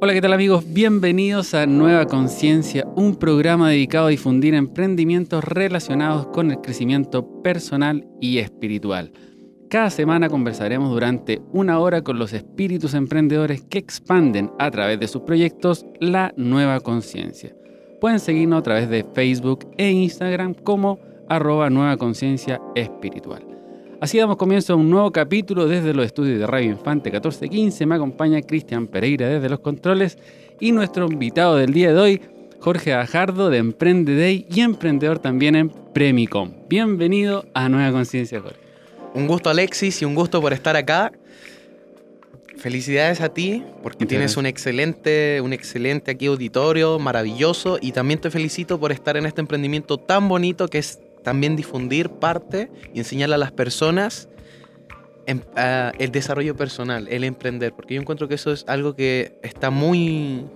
Hola, ¿qué tal amigos? Bienvenidos a Nueva Conciencia, un programa dedicado a difundir emprendimientos relacionados con el crecimiento personal y espiritual. Cada semana conversaremos durante una hora con los espíritus emprendedores que expanden a través de sus proyectos la nueva conciencia. Pueden seguirnos a través de Facebook e Instagram como arroba nueva conciencia espiritual. Así damos comienzo a un nuevo capítulo desde los estudios de Radio Infante 1415. Me acompaña Cristian Pereira desde los controles y nuestro invitado del día de hoy, Jorge Ajardo de Emprende Day y emprendedor también en Premicom. Bienvenido a Nueva Conciencia, Jorge. Un gusto Alexis y un gusto por estar acá. Felicidades a ti porque Muchas tienes gracias. un excelente, un excelente aquí auditorio, maravilloso y también te felicito por estar en este emprendimiento tan bonito que es también difundir parte y enseñarle a las personas ah, el desarrollo personal, el emprender, porque yo encuentro que eso es algo que está muy,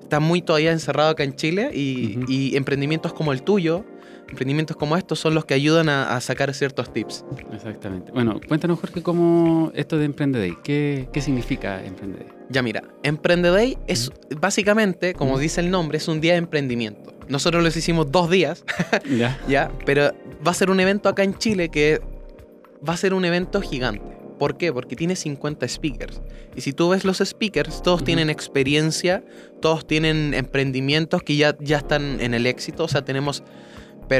está muy todavía encerrado acá en Chile y, Ujú. y emprendimientos como el tuyo, emprendimientos como estos son los que ayudan a- a sacar ciertos tips. Exactamente. Bueno, cuéntanos, Jorge, cómo esto de Emprende Day. ¿Qué, qué significa Emprende Day? Ya mira, Emprende Day es básicamente, como dice el nombre, es un día de emprendimiento. Nosotros los hicimos dos días, Ya. ya, pero va a ser un evento acá en Chile que va a ser un evento gigante. ¿Por qué? Porque tiene 50 speakers. Y si tú ves los speakers, todos Ujú. tienen experiencia, todos tienen emprendimientos que ya, ya están en el éxito. O sea, tenemos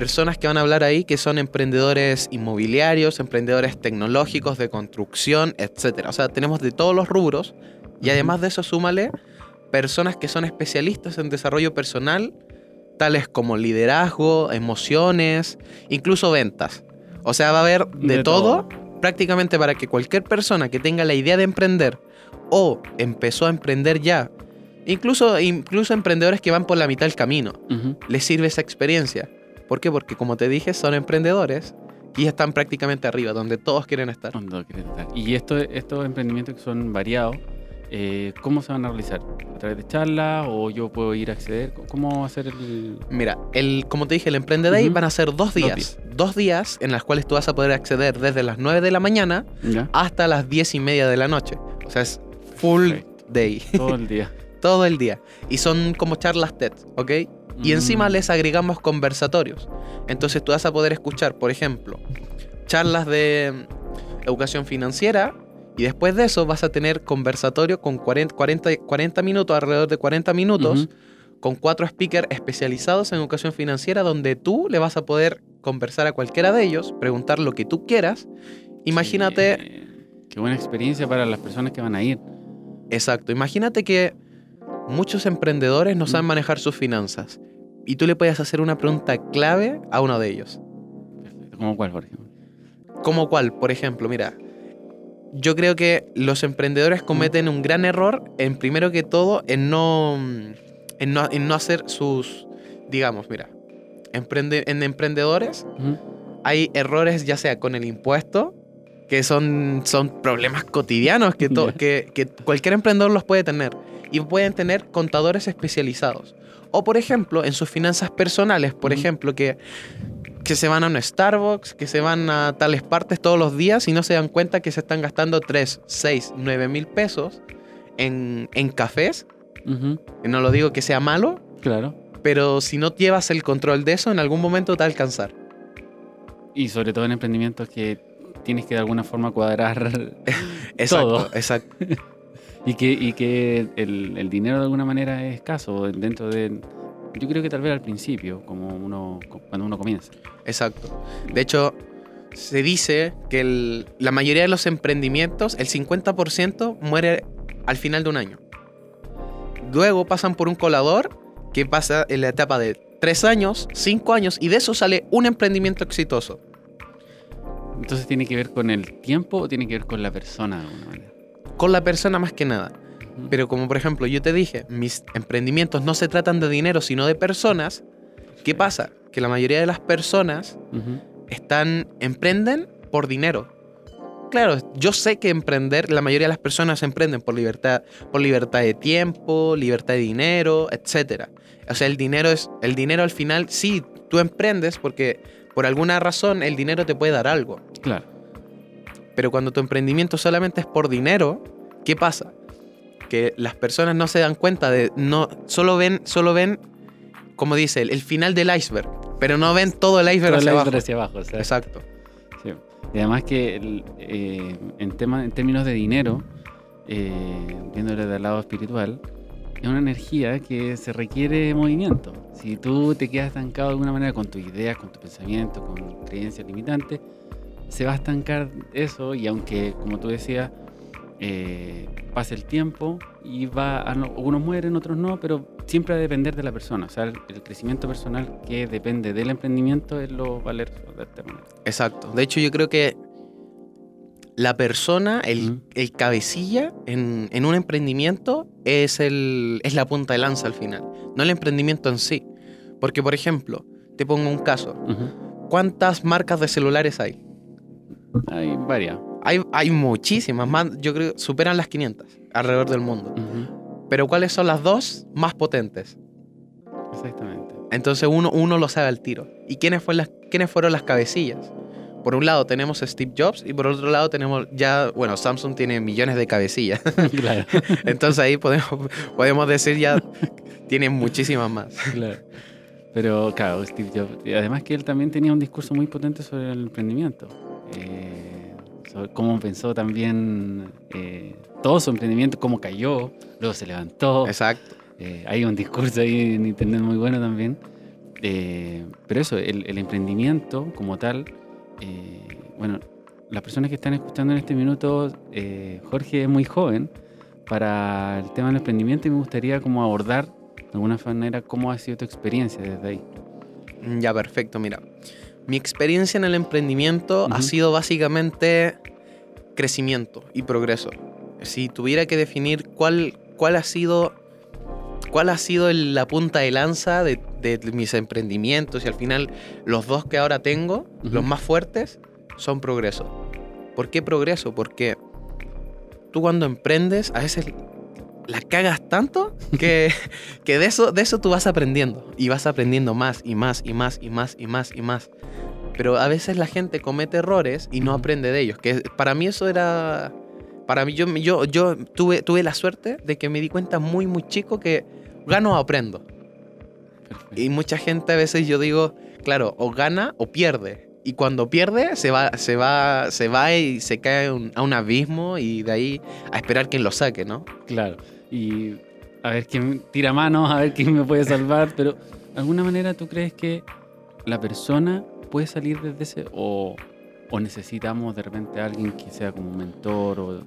personas que van a hablar ahí que son emprendedores inmobiliarios, emprendedores tecnológicos, de construcción, etc. O sea, tenemos de todos los rubros. Y además de eso, súmale personas que son especialistas en desarrollo personal, tales como liderazgo, emociones, incluso ventas. O sea, va a haber de, De todo, prácticamente para que cualquier persona que tenga la idea de emprender o empezó a emprender ya, incluso, incluso emprendedores que van por la mitad del camino, les sirve esa experiencia. ¿Por qué? Porque como te dije, son emprendedores y están prácticamente arriba, donde todos quieren estar. Cuando quieres estar. Y esto, estos emprendimientos que son variados, eh, ¿cómo se van a realizar? ¿A través de charlas o yo puedo ir a acceder? ¿Cómo va a ser el...? Mira, el, como te dije, el Emprende Day Ujú. van a ser dos días. días. Dos días en las cuales tú vas a poder acceder desde las 9 de la mañana ¿Ya? hasta las 10 y media de la noche. O sea, es full Perfecto. day, Todo el día. todo el día. Y son como charlas TED, ¿ok? Y encima Mm. les agregamos conversatorios. Entonces tú vas a poder escuchar, por ejemplo, charlas de mm, educación financiera y después de eso vas a tener conversatorio con 40, 40, 40 minutos, alrededor de 40 minutos, con cuatro speakers especializados en educación financiera donde tú le vas a poder conversar a cualquiera de ellos, preguntar lo que tú quieras. Imagínate, Sí, Qué buena experiencia para las personas que van a ir. exacto, imagínate que muchos emprendedores no saben Mm. manejar sus finanzas y tú le puedes hacer una pregunta clave a uno de ellos. ¿Cómo cuál, Jorge? ¿Como cuál? Por ejemplo, mira, yo creo que los emprendedores cometen un gran error en primero que todo en no, en no, en no hacer sus, digamos, mira, emprende, en emprendedores hay errores ya sea con el impuesto, que son, son problemas cotidianos que, to- que, que cualquier emprendedor los puede tener. Y pueden tener contadores especializados. O por ejemplo, en sus finanzas personales, por ejemplo, que, que se van a un Starbucks, que se van a tales partes todos los días y no se dan cuenta que se están gastando 3, 6, 9 mil pesos en, en cafés. No lo digo que sea malo, Claro. pero si no llevas el control de eso, en algún momento te va a alcanzar. Y sobre todo en emprendimientos que tienes que de alguna forma cuadrar Exacto, Todo. exacto. y que, y que el, el dinero de alguna manera es escaso dentro de... Yo creo que tal vez al principio, como uno cuando uno comienza. Exacto. De hecho, se dice que el- la mayoría de los emprendimientos, el 50% muere al final de un año. Luego pasan por un colador que pasa en la etapa de 3 años, 5 años, y de eso sale un emprendimiento exitoso. Entonces tiene que ver con el tiempo o tiene que ver con la persona de alguna manera. Con la persona más que nada. Pero como por ejemplo yo te dije, mis emprendimientos no se tratan de dinero, sino de personas. ¿Qué pasa? Que la mayoría de las personas están emprenden por dinero. Claro, yo sé que emprender, la mayoría de las personas emprenden por libertad, por libertad de tiempo, libertad de dinero, etcétera. O sea, el dinero es el dinero al final sí, tú emprendes porque por alguna razón el dinero te puede dar algo. Claro. Pero cuando tu emprendimiento solamente es por dinero, ¿qué pasa? que las personas no se dan cuenta de, no, solo ven, solo ven, como dice, el, el final del iceberg, pero no ven todo el iceberg Todo el hacia iceberg abajo. hacia abajo. o sea, Exacto. sí. Y además que el, eh, en, tema, en términos de dinero, eh, viéndolo del lado espiritual, es una energía que se requiere movimiento. Si tú te quedas estancado de alguna manera con tus ideas, con tu pensamiento, con creencias limitantes, se va a estancar eso y aunque, como tú decías, eh, pase el tiempo y va a no- unos mueren, otros no, pero siempre va a depender de la persona. O sea, el, el crecimiento personal que depende del emprendimiento es lo valioso de esta manera. Exacto. De hecho, yo creo que la persona, el, el cabecilla en, en un emprendimiento es, el, es la punta de lanza al final, no el emprendimiento en sí. Porque, por ejemplo, te pongo un caso. ¿Cuántas marcas de celulares hay? Hay varias. Hay, hay muchísimas, más, yo creo superan las 500 alrededor del mundo. Pero ¿cuáles son las dos más potentes? Exactamente. Entonces uno, uno lo sabe al tiro. ¿Y quiénes, fue las, quiénes fueron las cabecillas? Por un lado tenemos a Steve Jobs y por otro lado tenemos ya, bueno, Samsung tiene millones de cabecillas. claro, Entonces ahí podemos, podemos decir ya, tiene muchísimas más. claro. Pero claro, Steve Jobs. además que él también tenía un discurso muy potente sobre el emprendimiento. Eh, sobre cómo pensó también eh, todo su emprendimiento, cómo cayó, luego se levantó. Exacto. Eh, hay un discurso ahí en internet muy bueno también. Eh, pero eso, el, el emprendimiento como tal, eh, bueno, las personas que están escuchando en este minuto, eh, Jorge es muy joven para el tema del emprendimiento y me gustaría como abordar de alguna manera cómo ha sido tu experiencia desde ahí. Ya, perfecto. Mira, mi experiencia en el emprendimiento ha sido básicamente crecimiento y progreso. Si tuviera que definir cuál, cuál ha sido, cuál ha sido el- la punta de lanza de, de mis emprendimientos y al final los dos que ahora tengo, los más fuertes, son progreso. ¿Por qué progreso? Porque tú cuando emprendes a veces la cagas tanto que, que de, eso, de eso tú vas aprendiendo. Y vas aprendiendo más y más y más y más y más y más. Pero a veces la gente comete errores y no aprende de ellos. Que para mí eso era... Para mí yo, yo, yo tuve, tuve la suerte de que me di cuenta muy muy chico que gano o aprendo. Y mucha gente a veces yo digo, claro, o gana o pierde. Y cuando pierde, se va, se va, se va y se cae un, a un abismo y de ahí a esperar quien lo saque, ¿no? Claro. Y a ver quién tira manos, a ver quién me puede salvar, pero ¿de alguna manera tú crees que la persona puede salir desde ese o, o necesitamos de repente a alguien que sea como un mentor o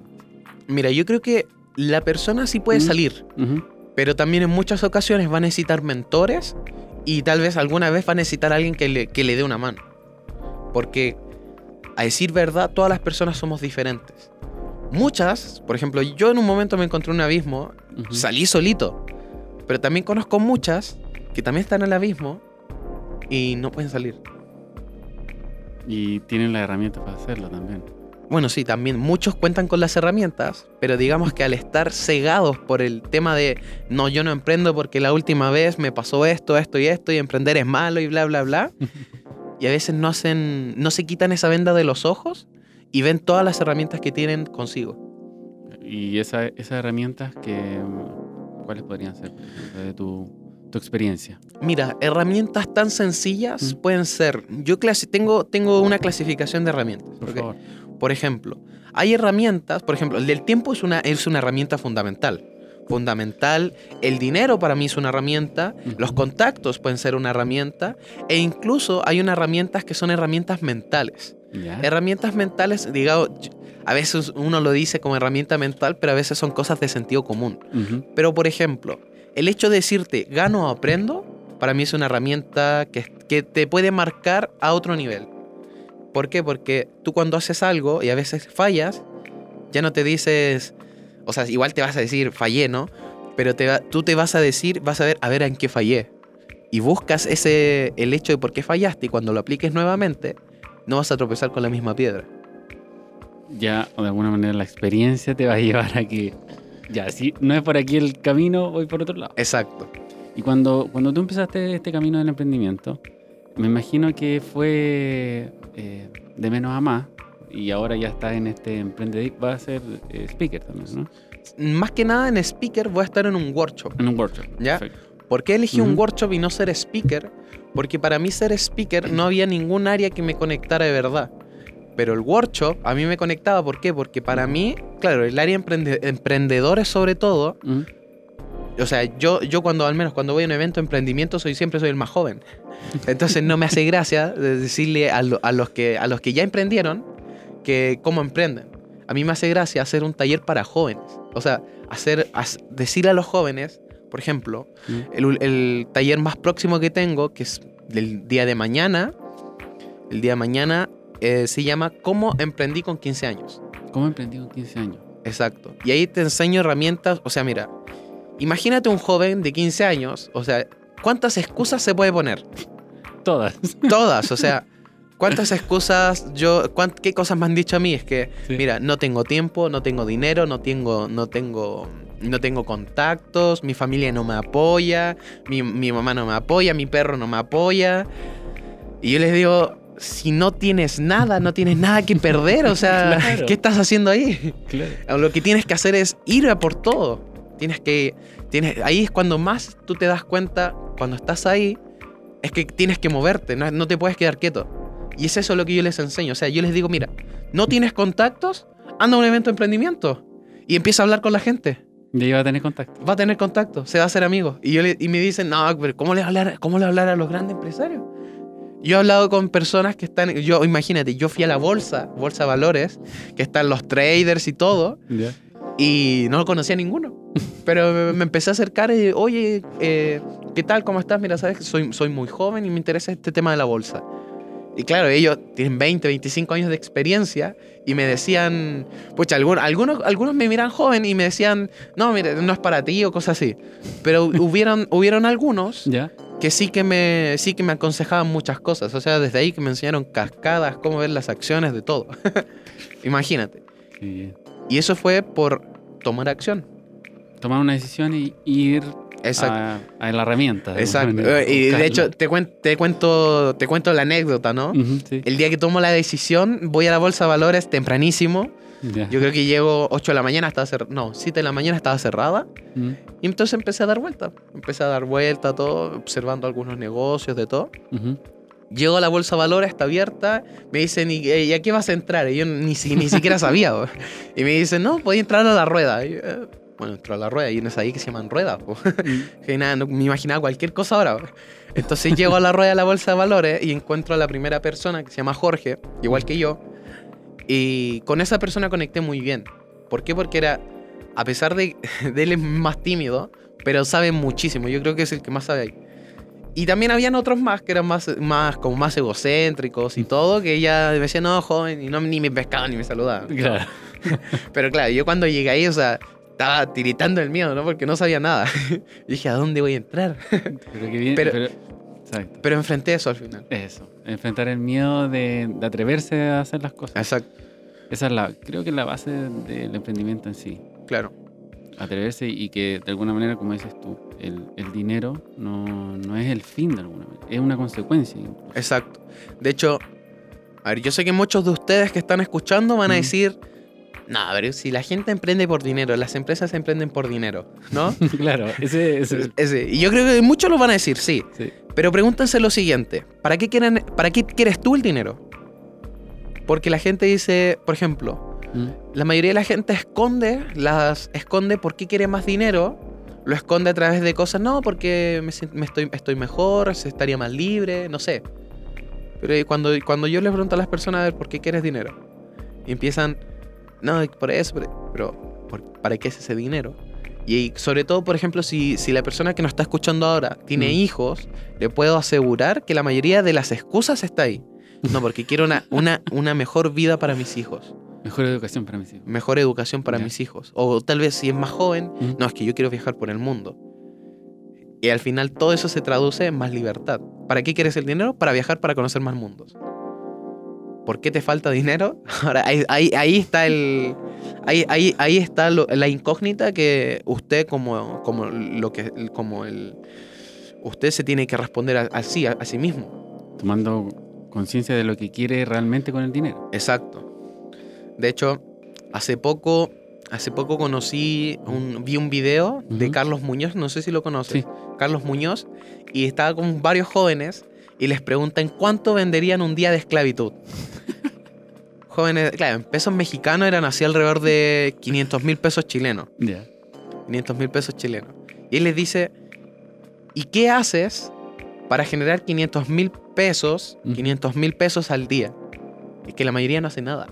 Mira, yo creo que la persona sí puede Mm. salir, Ujú, pero también en muchas ocasiones va a necesitar mentores y tal vez alguna vez va a necesitar a alguien que le, que le dé una mano. Porque, a decir verdad, todas las personas somos diferentes. Muchas, por ejemplo, yo en un momento me encontré en un abismo, salí solito, pero también conozco muchas que también están en el abismo y no pueden salir. y tienen las herramientas para hacerlo también. Bueno, sí, también muchos cuentan con las herramientas, pero digamos que al estar cegados por el tema de no, yo no emprendo porque la última vez me pasó esto, esto y esto, y emprender es malo y bla, bla, bla, y a veces no hacen, no se quitan esa venda de los ojos y ven todas las herramientas que tienen consigo. Y esa- esas herramientas que ¿cuáles podrían ser de tu, tu experiencia? Mira, herramientas tan sencillas Mm. pueden ser. Yo clasi- tengo, tengo una clasificación de herramientas. Por ¿ok? favor. Por ejemplo, hay herramientas, por ejemplo, el del tiempo es una, es una herramienta fundamental. Fundamental, el dinero para mí es una herramienta, Ujú. los contactos pueden ser una herramienta, e incluso hay unas herramientas que son herramientas mentales. ¿Ya? Herramientas mentales, digamos, a veces uno lo dice como herramienta mental, pero a veces son cosas de sentido común. Pero, por ejemplo, el hecho de decirte gano o aprendo, para mí es una herramienta que, que te puede marcar a otro nivel. ¿Por qué? Porque tú cuando haces algo y a veces fallas, ya no te dices, o sea, igual te vas a decir fallé, ¿no? Pero te va- tú te vas a decir, vas a ver, a ver en qué fallé. Y buscas ese, el hecho de por qué fallaste y cuando lo apliques nuevamente, no vas a tropezar con la misma piedra. ya de alguna manera la experiencia te va a llevar a que ya si no es por aquí el camino voy por otro lado Exacto. y cuando cuando tú empezaste este camino del emprendimiento me imagino que fue eh, de menos a más y ahora ya estás en este emprendedor va a ser eh, speaker también ¿no? más que nada en speaker voy a estar en un workshop. En un workshop. ¿Ya? Perfecto. ¿Por qué elegí un workshop y no ser speaker? Porque para mí ser speaker no había ningún área que me conectara de verdad. Pero el workshop a mí me conectaba. ¿Por qué? Porque para mí, claro, el área emprende- emprendedores sobre todo, Mm. o sea, yo, yo cuando al menos cuando voy a un evento de emprendimiento soy siempre soy el más joven. Entonces no me hace gracia de decirle a, lo- a los, que, a los que ya emprendieron que cómo emprenden. A mí me hace gracia hacer un taller para jóvenes. O sea, hacer, as- decirle a los jóvenes, por ejemplo, Mm. el, el taller más próximo que tengo, que es del día de mañana, el día de mañana eh, se llama ¿Cómo emprendí con 15 años? ¿Cómo emprendí con 15 años? Exacto. Y ahí te enseño herramientas, o sea, mira, imagínate un joven de 15 años, o sea, ¿cuántas excusas se puede poner? Todas. Todas, o sea, ¿cuántas excusas yo, cuán- qué cosas me han dicho a mí? Es que, Sí. mira, no tengo tiempo, no tengo dinero, no tengo, no tengo, no tengo contactos, mi familia no me apoya, mi, mi mamá no me apoya, mi perro no me apoya. Y yo les digo, si no tienes nada, no tienes nada que perder, o sea, Claro. ¿qué estás haciendo ahí? Claro. Lo que tienes que hacer es ir a por todo. Tienes que. Tienes, ahí es cuando más tú te das cuenta, cuando estás ahí, es que tienes que moverte, no, no te puedes quedar quieto. Y es eso lo que yo les enseño. O sea, yo les digo, mira, no tienes contactos, anda a un evento de emprendimiento y empieza a hablar con la gente. Ya iba a tener contacto. Va a tener contacto, se va a hacer amigo. Y, yo le- y me dicen, no, pero ¿cómo le hablar, cómo le hablar a los grandes empresarios? Yo he hablado con personas que están, yo imagínate, yo fui a la bolsa, bolsa de valores, que están los traders y todo, y no conocía a ninguno. Pero me, me empecé a acercar y, oye, eh, ¿qué tal? ¿Cómo estás? Mira, sabes que soy, soy muy joven y me interesa este tema de la bolsa. Y claro, ellos tienen 20, 25 años de experiencia y me decían, pucha, algunos, algunos, algunos me miran joven y me decían, no, mire, no es para ti o cosas así. Pero hubieron, hubieron algunos Ya. que sí que, me, sí que me aconsejaban muchas cosas. O sea, desde ahí que me enseñaron cascadas, cómo ver las acciones, de todo. Imagínate. Qué bien. Y eso fue por tomar acción. Tomar una decisión y ir. A, a la herramienta. Exacto. Y de hecho, te, cuen- te cuento, te cuento la anécdota, ¿no? Ujú, sí. El día que tomo la decisión, voy a la bolsa de valores tempranísimo. Ya. Yo creo que llego 8 de la mañana, estaba cerrada. No, 7 de la mañana estaba cerrada. Mm, Y entonces empecé a dar vuelta. Empecé a dar vuelta, todo, observando algunos negocios, de todo. ujú. Llego a la bolsa de valores, está abierta. Me dicen, ¿y, eh, ¿y a qué vas a entrar? Y yo ni, ni siquiera sabía. Y me dicen, no, podía entrar a la rueda. Y yo, eh, bueno, entro a la rueda. Y no ahí que se llaman ruedas. Que nada, no- me imaginaba cualquier cosa ahora. bo. Entonces llego a la rueda de la bolsa de valores y encuentro a la primera persona que se llama Jorge, igual que yo. Y con esa persona conecté muy bien. ¿Por qué? Porque era, a pesar de, de él es más tímido, pero sabe muchísimo. Yo creo que es el que más sabe ahí. Y también habían otros más que eran más, más, como más egocéntricos y todo, que ella me decía, no, joven, y no, ni me pescaban ni me saludaban. Claro. Pero claro, yo cuando llegué ahí, o sea, estaba tiritando el miedo, ¿no? Porque no sabía nada. Y dije, ¿a dónde voy a entrar? Pero qué bien. Pero- pero-. Pero enfrenté eso al final. Eso. Enfrentar el miedo de, de atreverse a hacer las cosas. Exacto, Esa es la, creo que es la base del emprendimiento en sí. claro. Atreverse y que de alguna manera, como dices tú, el, el dinero no, no es el fin de alguna manera, es una consecuencia. incluso. Exacto. De hecho, a ver, yo sé que muchos de ustedes que están escuchando van a Mm. decir, no, a ver, si la gente emprende por dinero, las empresas emprenden por dinero, ¿no? claro, ese, ese- Ese- y yo creo que muchos lo van a decir, sí. sí. Pero pregúntense lo siguiente, ¿para qué, quieren, ¿para qué quieres tú el dinero? Porque la gente dice, por ejemplo, Mm, la mayoría de la gente esconde, las esconde por qué quiere más dinero, lo esconde a través de cosas, no, porque me, estoy, estoy mejor, estaría más libre, no sé. Pero cuando, cuando yo les pregunto a las personas, a ver, ¿por qué quieres dinero? Y empiezan, no, por eso, pero, pero, ¿por- ¿para qué es ese dinero? Y sobre todo, por ejemplo, si, si la persona que nos está escuchando ahora tiene Mm. hijos, le puedo asegurar que la mayoría de las excusas está ahí. No, porque quiero una, una, una mejor vida para mis hijos Mejor educación para mis hijos. mejor educación para mis hijos. O tal vez si es más joven, Mm. no, es que yo quiero viajar por el mundo. Y al final todo eso se traduce en más libertad. ¿Para qué quieres el dinero? Para viajar, para conocer más mundos. ¿Por qué te falta dinero? Ahora, ahí, ahí, ahí está el... Ahí, ahí, ahí está lo- la incógnita que usted como, como lo que... Como el... Usted se tiene que responder a, a sí, a- sí mismo. Tomando conciencia de lo que quiere realmente con el dinero. Exacto. De hecho, hace poco hace poco conocí, un, vi un video de. Carlos Muñoz, no sé si lo conoces. Sí. Carlos Muñoz, y estaba con varios jóvenes y les preguntan cuánto venderían un día de esclavitud. Jóvenes, claro, en pesos mexicanos eran así alrededor de 500 mil pesos chilenos. Ya. 500 mil pesos chilenos. Y él les dice, ¿y qué haces para generar 500 mil pesos, Ujú. 500 mil pesos al día? Es que la mayoría no hace nada.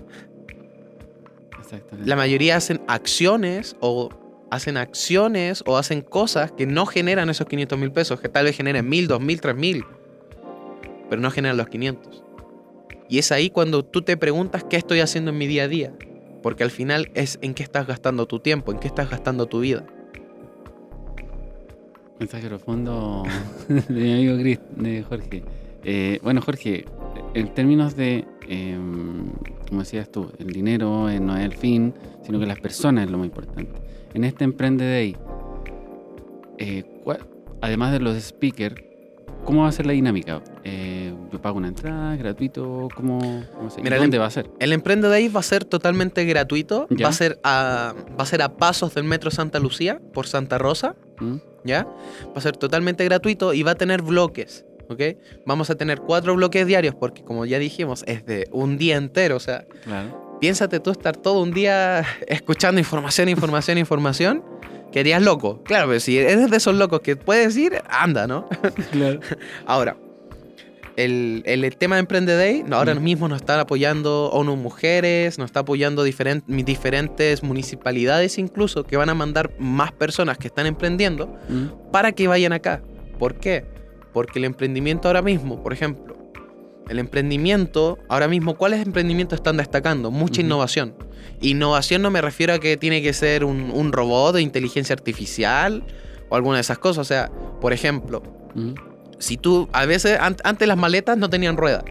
Exactamente. La mayoría hacen acciones o hacen acciones o hacen cosas que no generan esos 500 mil pesos, que tal vez generen mil, dos mil, tres mil, pero no generan los 500. Y es ahí cuando tú te preguntas qué estoy haciendo en mi día a día, porque al final es en qué estás gastando tu tiempo, en qué estás gastando tu vida. Mensaje profundo de mi amigo Chris, de Jorge. Eh, bueno, Jorge, en términos de, eh, como decías tú, el dinero eh, no es el fin, sino que las personas es lo más importante. En este Emprende Day, eh, ¿cuál- además de los speakers, ¿cómo va a ser la dinámica? Eh, ¿Yo pago una entrada, gratuito? ¿Cómo, cómo se- Mira, ¿Dónde em- va a ser? El Emprende Day va a ser totalmente gratuito, Ya. va a, ser a, va a ser a pasos del Metro Santa Lucía por Santa Rosa, ¿Mm? ¿ya? Va a ser totalmente gratuito y va a tener bloques, ¿ok? Vamos a tener cuatro bloques diarios porque como ya dijimos, es de un día entero, o sea, Claro. Piénsate tú estar todo un día escuchando información, información, información, que harías loco. Claro, pero si eres de esos locos que puedes ir, anda, ¿no? claro. Ahora, el, el tema de Emprende Day, no, ahora Mm. mismo nos están apoyando ONU Mujeres, nos está apoyando diferen- mis diferentes municipalidades incluso, que van a mandar más personas que están emprendiendo ¿Mm? para que vayan acá. ¿Por qué? Porque el emprendimiento ahora mismo, por ejemplo, el emprendimiento, ahora mismo, ¿cuáles emprendimientos están destacando? Mucha innovación. Innovación no me refiero a que tiene que ser un, un robot de inteligencia artificial o alguna de esas cosas. O sea, por ejemplo, si tú, a veces, an- antes las maletas no tenían ruedas.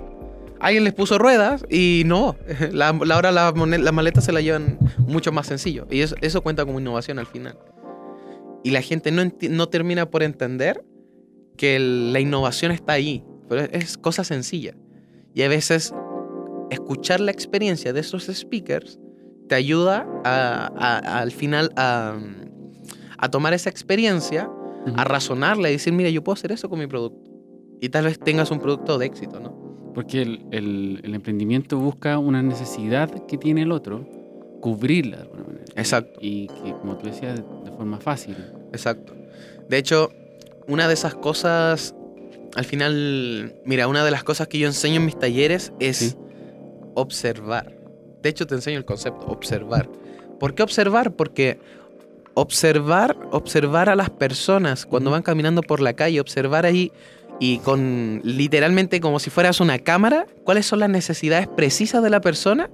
Alguien les puso ruedas y no, la, la- ahora las maletas se las llevan mucho más sencillo. Y eso, eso cuenta como innovación al final. Y la gente no, no termina por entender que el- la innovación está ahí, pero es, es cosa sencilla. Y a veces escuchar la experiencia de esos speakers te ayuda a- a- al final a, tomar esa experiencia a razonarla y decir, mira, yo puedo hacer eso con mi producto. Y tal vez tengas un producto de éxito, ¿no? Porque el, el- el emprendimiento busca una necesidad que tiene el otro, cubrirla de alguna manera. Exacto. Y que, como tú decías, de, de forma fácil. Exacto. De hecho, una de esas cosas, al final, mira, una de las cosas que yo enseño en mis talleres es Sí. observar. De hecho, te enseño el concepto, observar. ¿Por qué observar? Porque observar, observar a las personas cuando van caminando por la calle, observar ahí y con literalmente como si fueras una cámara, cuáles son las necesidades precisas de la persona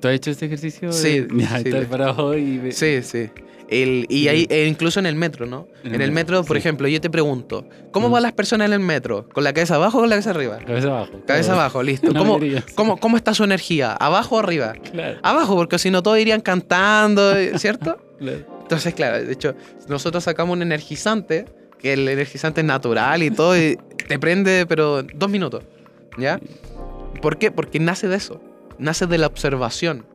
¿Tú has hecho este ejercicio? de- y Sí, sí. El- y ahí, e incluso en el metro, ¿no? En En, el metro, por sí. ejemplo, yo te pregunto, ¿cómo Mm. van las personas en el metro? ¿Con la cabeza abajo o con la cabeza arriba? Cabeza abajo. Cabeza abajo, listo. ¿Cómo, cómo, cómo está su energía? ¿Abajo o arriba? Claro, Abajo, porque si no todos irían cantando, ¿cierto? claro. Entonces, claro, de hecho, nosotros sacamos un energizante, que el energizante es natural y todo, y te prende, pero dos minutos, ¿ya? ¿Por qué? Porque nace de eso, nace de la observación.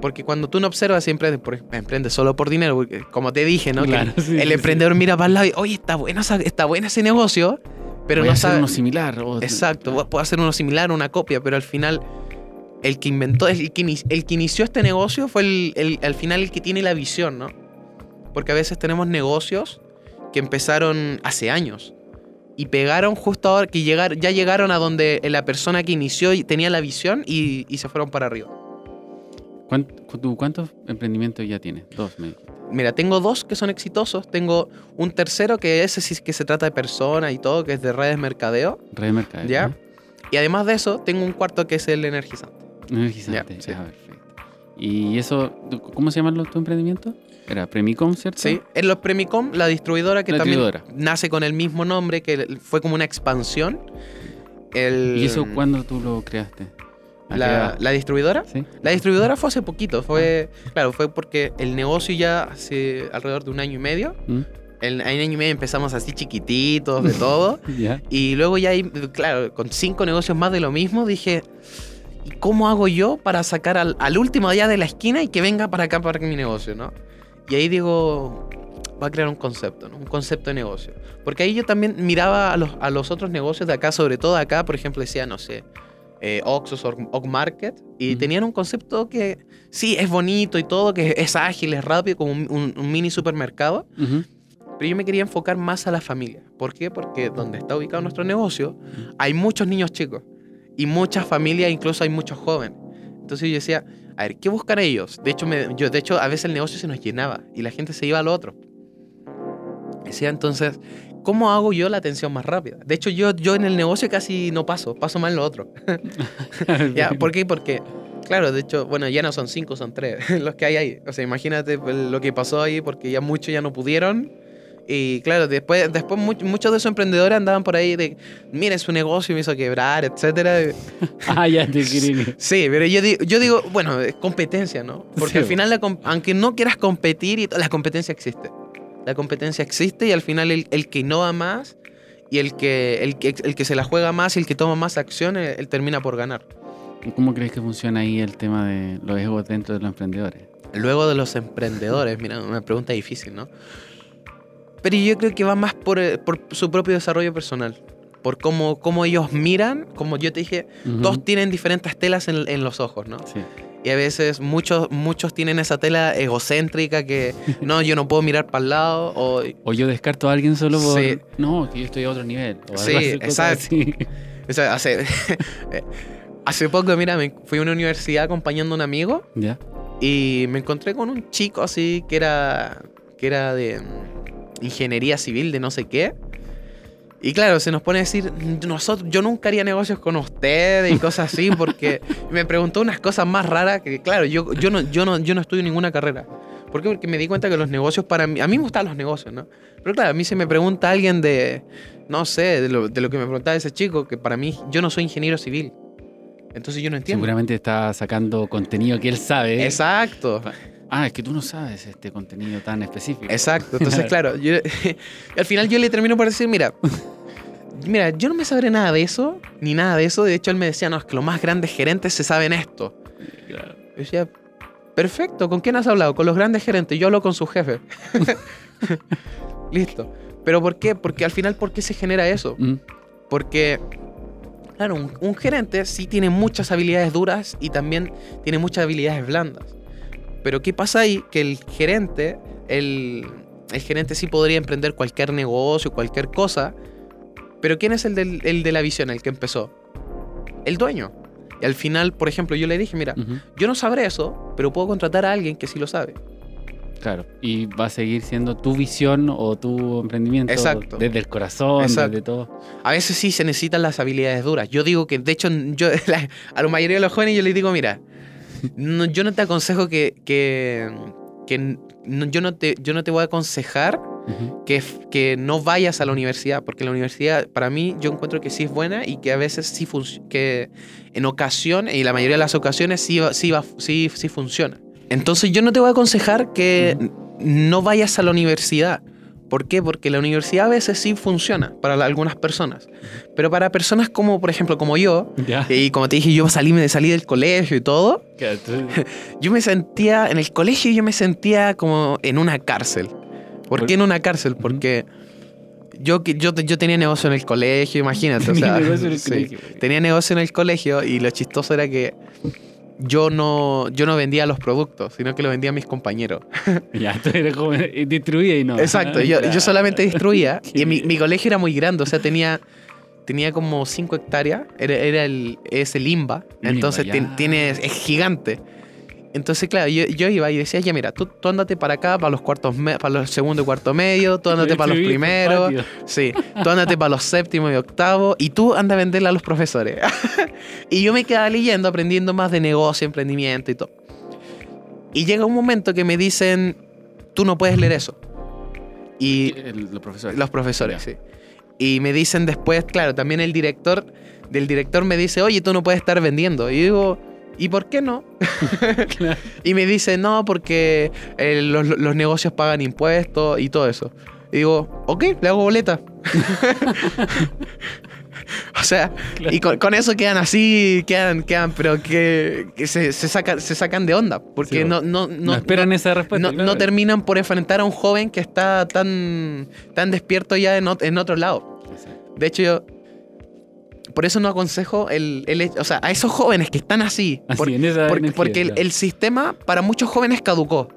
Porque cuando tú no observas, siempre por- emprendes solo por dinero, porque como te dije, ¿no? Que Claro, sí, el sí, emprendedor mira para el lado y, oye, está bueno, está bueno ese negocio, pero Voy a no hacer sabe... uno similar. o- Exacto, puedo hacer uno similar, una copia, pero al final el que inventó, el que, ini- el que inició este negocio fue el, el- al final el que tiene la visión, ¿no? Porque a veces tenemos negocios que empezaron hace años y pegaron justo ahora que llegar, ya llegaron a donde la persona que inició tenía la visión y, y se fueron para arriba. ¿Cuán- tú ¿Cuántos emprendimientos ya tienes? Dos, me. Mira, tengo dos que son exitosos, tengo un tercero que ese sí que se trata de personas y todo, que es de redes mercadeo, Red de mercado. ¿ya? ¿no? Y además de eso, tengo un cuarto que es el energizante. Energizante. Ya, sí. Ah, perfecto. ¿Y eso, cómo se llama tu emprendimiento? Era Premicom, ¿cierto? Sí, en los Premicom, la distribuidora que La también distribuidora. nace con el mismo nombre, que fue como una expansión. El- ¿Y eso cuándo tú lo creaste? ¿A qué La, distribuidora. ¿Sí? La distribuidora fue hace poquito, fue, claro, fue porque el negocio ya hace alrededor de un año y medio. ¿Mm? En en año y medio empezamos así chiquititos, de todo. Y luego ya, ahí, claro, con cinco negocios más de lo mismo, dije, ¿cómo hago yo para sacar al, al último allá de la esquina y que venga para acá para mi negocio, ¿no? Y ahí digo, va a crear un concepto, ¿no? Un concepto de negocio. Porque ahí yo también miraba a los, a los otros negocios de acá, sobre todo acá, por ejemplo, decía, no sé, eh, Oxxos o Og Market, y tenían un concepto que sí, es bonito y todo, que es ágil, es rápido, como un, un- un mini supermercado, pero yo me quería enfocar más a la familia. ¿Por qué? Porque donde está ubicado nuestro negocio, hay muchos niños chicos y muchas familias, incluso hay muchos jóvenes. Entonces yo decía, a ver, ¿qué buscan ellos? De hecho, me- yo, de hecho, a veces el negocio se nos llenaba y la gente se iba al otro. Decía entonces, ¿cómo hago yo la atención más rápida? De hecho, yo, yo en el negocio casi no paso, paso más en lo otro. ¿Ya? ¿Por qué? Porque, claro, de hecho, bueno, ya no son cinco, son tres los que hay ahí. O sea, imagínate lo que pasó ahí porque ya muchos ya no pudieron. Y claro, después, después much- muchos de esos emprendedores andaban por ahí de, miren, su negocio me hizo quebrar, etcétera. Ah, ya te quería. Sí, pero yo digo, yo digo bueno, es competencia, ¿no? Porque Sí, al final, la aunque no quieras competir, la competencia existe. La competencia existe y al final el, el que innova más y el que, el, el que se la juega más y el que toma más acciones, él termina por ganar. ¿Cómo crees que funciona ahí el tema de los egos dentro de los emprendedores? Luego de los emprendedores, mira, una pregunta difícil, ¿no? Pero yo creo que va más por, eh, por su propio desarrollo personal. Por cómo, cómo ellos miran, como yo te dije, Ujú. todos tienen diferentes telas en, en los ojos, ¿no? Sí. Y a veces muchos, muchos tienen esa tela egocéntrica que no, yo no puedo mirar para el lado. O, O yo descarto a alguien solo por. Sí. No, que yo estoy a otro nivel. o Sí, exacto. así. o sea, hace, hace poco, mira, me fui a una universidad acompañando a un amigo ¿Ya? y me encontré con un chico así que era, que era de mm, ingeniería civil, de no sé qué. Y claro, se nos pone a decir, nosotros, yo nunca haría negocios con ustedes y cosas así, porque me preguntó unas cosas más raras que, claro, yo, yo, no, yo, no, yo no estudio ninguna carrera. ¿Por qué? Porque me di cuenta que los negocios para mí, a mí me gustan los negocios, ¿no? Pero claro, a mí se me pregunta alguien de, no sé, de lo, de lo que me preguntaba ese chico, que para mí, yo no soy ingeniero civil. Entonces yo no entiendo. Seguramente está sacando contenido que él sabe. Exacto. Ah, es que tú no sabes este contenido tan específico. Exacto. Entonces, claro, yo- al final yo le termino por decir, mira, mira, yo no me sabré nada de eso, ni nada de eso. De hecho, él me decía, no, es que los más grandes gerentes se saben esto. Claro. Yo decía, perfecto, ¿con quién has hablado? Con los grandes gerentes, yo hablo con su jefe. Listo. ¿Pero por qué? Porque al final, ¿por qué se genera eso? Mm, Porque, claro, un, un gerente sí tiene muchas habilidades duras y también tiene muchas habilidades blandas. Pero ¿qué pasa ahí? Que el gerente, el, el gerente sí podría emprender cualquier negocio, cualquier cosa. Pero ¿quién es el, del- el de la visión, el que empezó? El dueño. Y al final, por ejemplo, yo le dije, mira, yo no sabré eso, pero puedo contratar a alguien que sí lo sabe. Claro. Y va a seguir siendo tu visión o tu emprendimiento Exacto. desde el corazón, Exacto. desde todo. A veces sí se necesitan las habilidades duras. Yo digo que, de hecho, yo, la- a la mayoría de los jóvenes yo les digo, mira, no- yo no te aconsejo que, que, que no- yo, no te, yo no te voy a aconsejar que, que no vayas a la universidad, porque la universidad para mí yo encuentro que sí es buena y que a veces sí que en ocasiones, y la mayoría de las ocasiones sí, va- sí, va- sí, sí funciona. Entonces yo no te voy a aconsejar que no vayas a la universidad. ¿Por qué? Porque la universidad a veces sí funciona para algunas personas. Pero para personas como, por ejemplo, como yo, y como te dije, yo salí, me salí del colegio y todo, yo me sentía, en el colegio yo me sentía como en una cárcel. ¿Por qué en una cárcel? Porque yo, yo, yo tenía negocio en el colegio, imagínate. o Tenía sea, negocio en el sí. colegio. Tenía negocio en el colegio y lo chistoso era que yo no, yo no vendía los productos, sino que lo vendía a mis compañeros. Ya, tú eres como distribuida y no. Exacto, yo, yo solamente distribuía y mi, mi colegio era muy grande, o sea, tenía, tenía como 5 hectáreas, era, era el, es el IMBA, entonces tiene, es gigante. Entonces, claro, yo, yo iba y decía, ya mira, tú, tú ándate para acá, para los cuartos, para los segundo y cuarto medio, tú ándate para los primeros, sí, tú ándate para los séptimos y octavos, y tú anda a venderle a los profesores. y yo me quedaba leyendo, aprendiendo más de negocio, emprendimiento y todo. Y llega un momento que me dicen, tú no puedes leer eso. Y El- los profesores. los profesores, Ya. sí. Y me dicen después, claro, también el director, del director me dice, oye, tú no puedes estar vendiendo. Y digo, ¿y por qué no? Claro. Y me dice, no, porque eh, los, los negocios pagan impuestos y todo eso. Y digo, ok, le hago boleta. O sea, y con, con eso quedan así, quedan, quedan, pero que, que se, se, sacan, se sacan de onda. Porque Sí, no, no, no, No, esperan esa respuesta. no, claro. no terminan por enfrentar a un joven que está tan, tan despierto ya en otro lado. De hecho, yo. Por eso no aconsejo el, el o sea, a esos jóvenes que están así. Así, por- en esa porque energía, porque el, el sistema para muchos jóvenes caducó.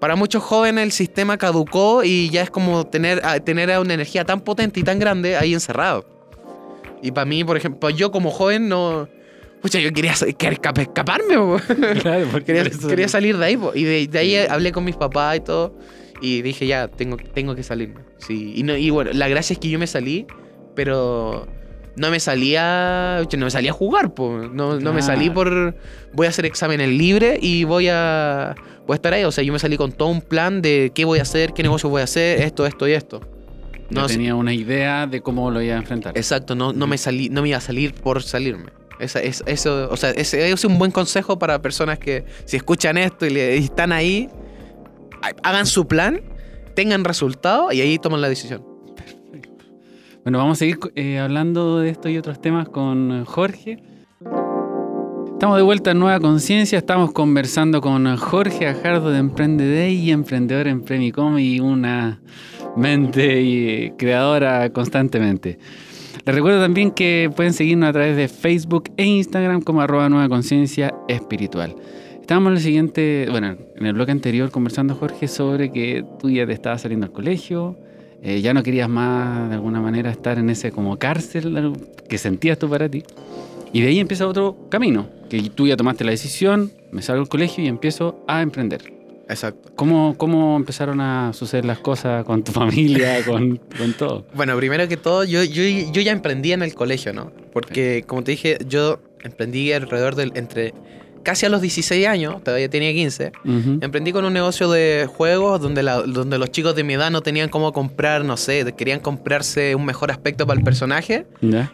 Para muchos jóvenes el sistema caducó y ya es como tener, tener una energía tan potente y tan grande ahí encerrado. Y para mí, por ejemplo, yo como joven no... Pucha, yo quería, quería escap- escaparme, po. Claro, porque quería, quería salir de ahí. po. Y de, de ahí hablé con mis papás y todo. Y dije, ya, tengo, tengo que salirme. Sí. Y, no, y bueno, la gracia es que yo me salí, pero no me salía. No me salía a jugar, po. No, no me salí por. Voy a hacer exámenes libres y voy a. Voy a estar ahí. O sea, yo me salí con todo un plan de qué voy a hacer, qué negocio voy a hacer, esto, esto y esto. No No, tenía una idea de cómo lo iba a enfrentar. Exacto, no, no me salí, no me iba a salir por salirme. Esa, es, eso, o sea, ese es un buen consejo para personas que si escuchan esto y, le- y están ahí, ha- hagan su plan, tengan resultado y ahí toman la decisión. Bueno, vamos a seguir eh, hablando de esto y otros temas con eh, Jorge. Estamos de vuelta en Nueva Conciencia, estamos conversando con Jorge Ajardo de Emprende Day emprendedor en Premicom y una mente y creadora constantemente. Les recuerdo también que pueden seguirnos a través de Facebook e Instagram como arroba Nueva Conciencia Espiritual. Estábamos en el siguiente, bueno, en el bloque anterior conversando, Jorge, sobre que tú ya te estabas saliendo al colegio, eh, ya no querías más, de alguna manera, estar en ese como cárcel que sentías tú para ti. Y de ahí empieza otro camino, que tú ya tomaste la decisión, me salgo del colegio y empiezo a emprender. Exacto. ¿Cómo, cómo empezaron a suceder las cosas con tu familia, con, con todo? Bueno, primero que todo, yo, yo, yo ya emprendí en el colegio, ¿no? Porque, como te dije, yo emprendí alrededor del, entre casi a los 16 años, todavía tenía 15, Ujú. Emprendí con un negocio de juegos donde, la- donde los chicos de mi edad no tenían cómo comprar, no sé, querían comprarse un mejor aspecto para el personaje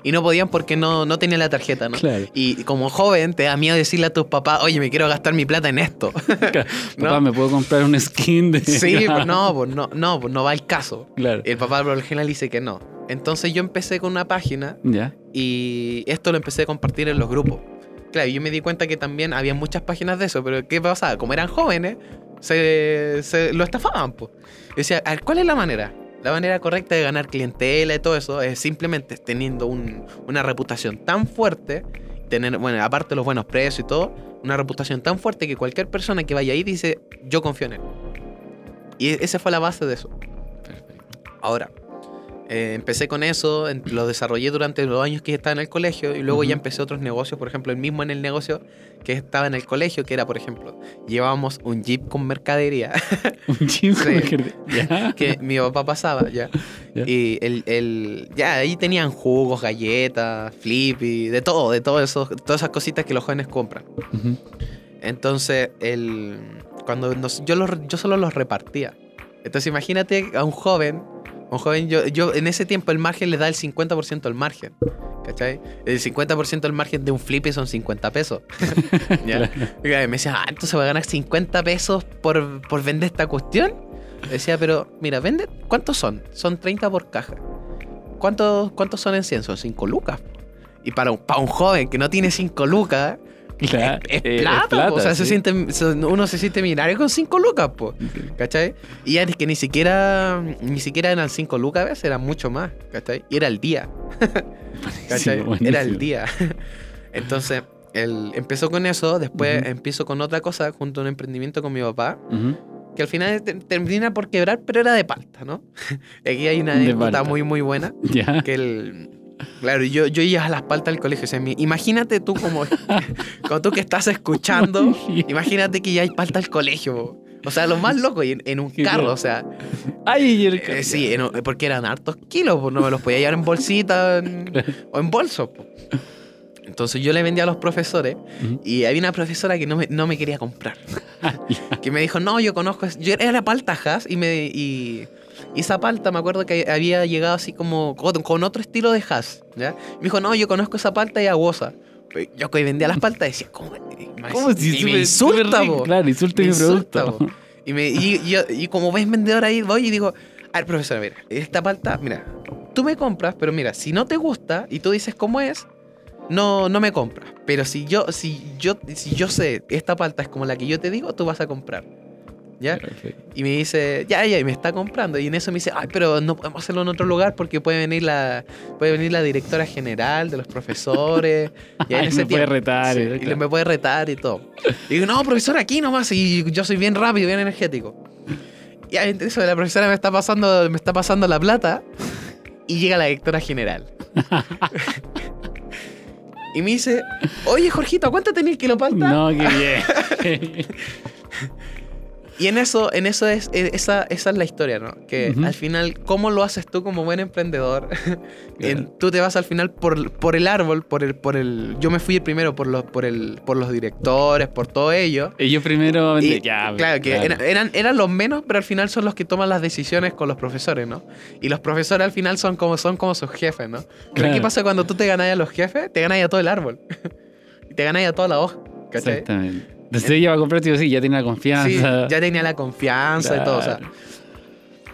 y no podían porque no, no tenían la tarjeta, ¿no? Claro. Y como joven te da miedo decirle a tus papás, oye, me quiero gastar mi plata en esto. Papá, ¿me puedo comprar un skin de.? sí, pues no, pues no, no, pues no va el caso. Claro. Y el papá por lo general dice que no. Entonces yo empecé con una página y esto lo empecé a compartir en los grupos. Claro, yo me di cuenta que también había muchas páginas de eso, pero ¿qué pasaba? Como eran jóvenes, se, se lo estafaban, pues. Yo decía, ¿cuál es la manera? La manera correcta de ganar clientela y todo eso es simplemente teniendo un- una reputación tan fuerte, tener, bueno, aparte de los buenos precios y todo, una reputación tan fuerte que cualquier persona que vaya ahí dice, yo confío en él. Y esa fue la base de eso. Perfecto. Ahora, eh, empecé con eso, lo desarrollé durante los años que estaba en el colegio y luego Ujú. ya empecé otros negocios, por ejemplo, el mismo en el negocio que estaba en el colegio, que era, por ejemplo, llevábamos un jeep con mercadería Un chip Sí. con mercadería. Que mi papá pasaba ya. Ya. Y el, el- ya ahí tenían jugos, galletas, flippy, de todo, de todo eso, todas esas cositas que los jóvenes compran. Ujú. Entonces, el, cuando nos- yo, los, yo solo los repartía. Entonces, imagínate a un joven, un joven, yo, yo en ese tiempo el margen le da el 50% del margen. ¿Cachai? El 50% del margen de un flippy son 50 pesos. ¿Ya? Y me decía, ah, entonces voy a ganar 50 pesos por, por vender esta cuestión. Decía, pero mira, vende, ¿cuántos son? Son 30 por caja. ¿Cuántos, cuántos son en 100? Son 5 lucas. Y para un, para un joven que no tiene 5 lucas, Claro, es, eh, plata, o sea, se siente, uno se siente millonario con 5 lucas, po, ¿cachai? Y ya es que ni siquiera, ni siquiera eran 5 lucas, a veces eran mucho más, ¿cachai? Y era el día, ¿cachai? Buenísimo, Era el día. Entonces, él empezó con eso, después Ujú. empiezo con otra cosa, junto a un emprendimiento con mi papá, que al final te- termina por quebrar, pero era de palta, ¿no? Aquí hay una anécdota muy, muy buena Ya. que el... Claro, yo, yo iba a las paltas del colegio. O sea, imagínate tú como, como tú que estás escuchando, imagínate que ya hay palta al colegio. po. O sea, lo más loco, y en, en un carro, o sea, Ay, el eh, sí, en porque eran hartos kilos, pues no me los podía llevar en bolsita en- o en bolsos. po. Entonces yo le vendía a los profesores y había una profesora que no me, no me quería comprar. que me dijo, no, yo conozco, yo era la palta Haas y me y, y esa palta me acuerdo que había llegado así como con, otro estilo de Haas, ¿ya? Me dijo, no, yo conozco esa palta y aguosa. Yo que vendía las paltas decía, ¿cómo? ¿Cómo si y me insulta, rico? Claro, insulta Me mi insulta, producto. po. Y, me, y, y yo- y como ves vendedor ahí, voy y digo, a ver, profesora, mira, esta palta, mira, tú tú me compras, pero mira, si no te gusta y tú dices cómo es, no, no me compras. Pero si yo, si yo, si yo sé esta palta es como la que yo te digo, tú vas a comprar. Y me dice, ya, ya, y me está comprando. Y en eso me dice, ay, pero no podemos hacerlo en otro lugar porque puede venir la, puede venir la directora general de los profesores. Y ahí en ese me puede tiempo- retar, sí, y- me puede retar y todo. Y digo, no, profesor, aquí nomás. Y yo soy bien rápido, bien energético. Y ahí eso, la profesora me está pasando, me está pasando la plata. Y llega la directora general. y me dice, oye, Jorgito, ¿a cuánto tenés kilo palta? No, qué bien. Y en eso, en eso es, eh, esa, esa es la historia, ¿no? Que al final, ¿cómo lo haces tú como buen emprendedor? En- tú te vas al final por, por el árbol, por el, por el. Yo me fui el primero por los, por el, por los directores, por todo ello. Ellos primero Y, vende- ya, claro, que claro. eran, eran los menos, pero al final son los que toman las decisiones con los profesores, ¿no? Y los profesores al final son como, son como sus jefes, ¿no? Pero Claro. ¿qué pasa cuando tú te ganas a los jefes? Te ganas a todo el árbol. y te ganas a toda la hoja. ¿Cachai? Exactamente. Entonces ella va a comprar, tío, sí, ya tiene la Sí, confianza. ya tenía la confianza y todo. O sea, Claro.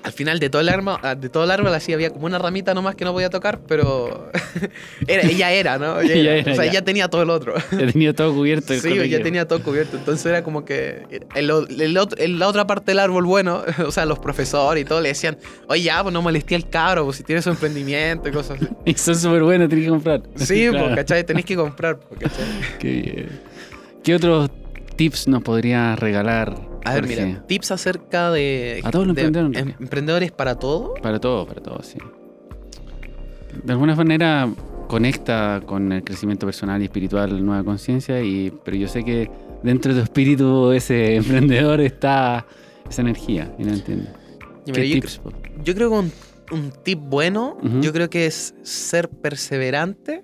al final de todo el árbol, de todo el árbol así había como una ramita nomás que no podía tocar, pero era, ella era, ¿no? Ella, Ella era. o sea, ya. ya tenía todo el otro. Ya tenía todo cubierto. el Sí, ya colegio. tenía todo cubierto. Entonces era como que lo- en la otra parte del árbol, bueno, o sea, los profesores y todo le decían, oye, ya, pues no molesté al cabro, pues si tienes su emprendimiento y cosas así. Y son súper buenos, tienes que comprar. Sí, Claro. pues, ¿cachai? Tenés que comprar, pues, ¿cachai? Qué bien. ¿Qué otros tips nos podrías regalar? A ver, Jorge? mira, tips acerca de... A todos los de emprendedores, en em- emprendedores para todo. Para todo, para todo, sí. De alguna manera conecta con el crecimiento personal y espiritual Nueva Conciencia, y pero yo sé que dentro de tu espíritu ese emprendedor está esa energía, y no entiendo. Y ¿Qué mira, yo, tips? Yo creo que un, un tip bueno, yo creo que es ser perseverante,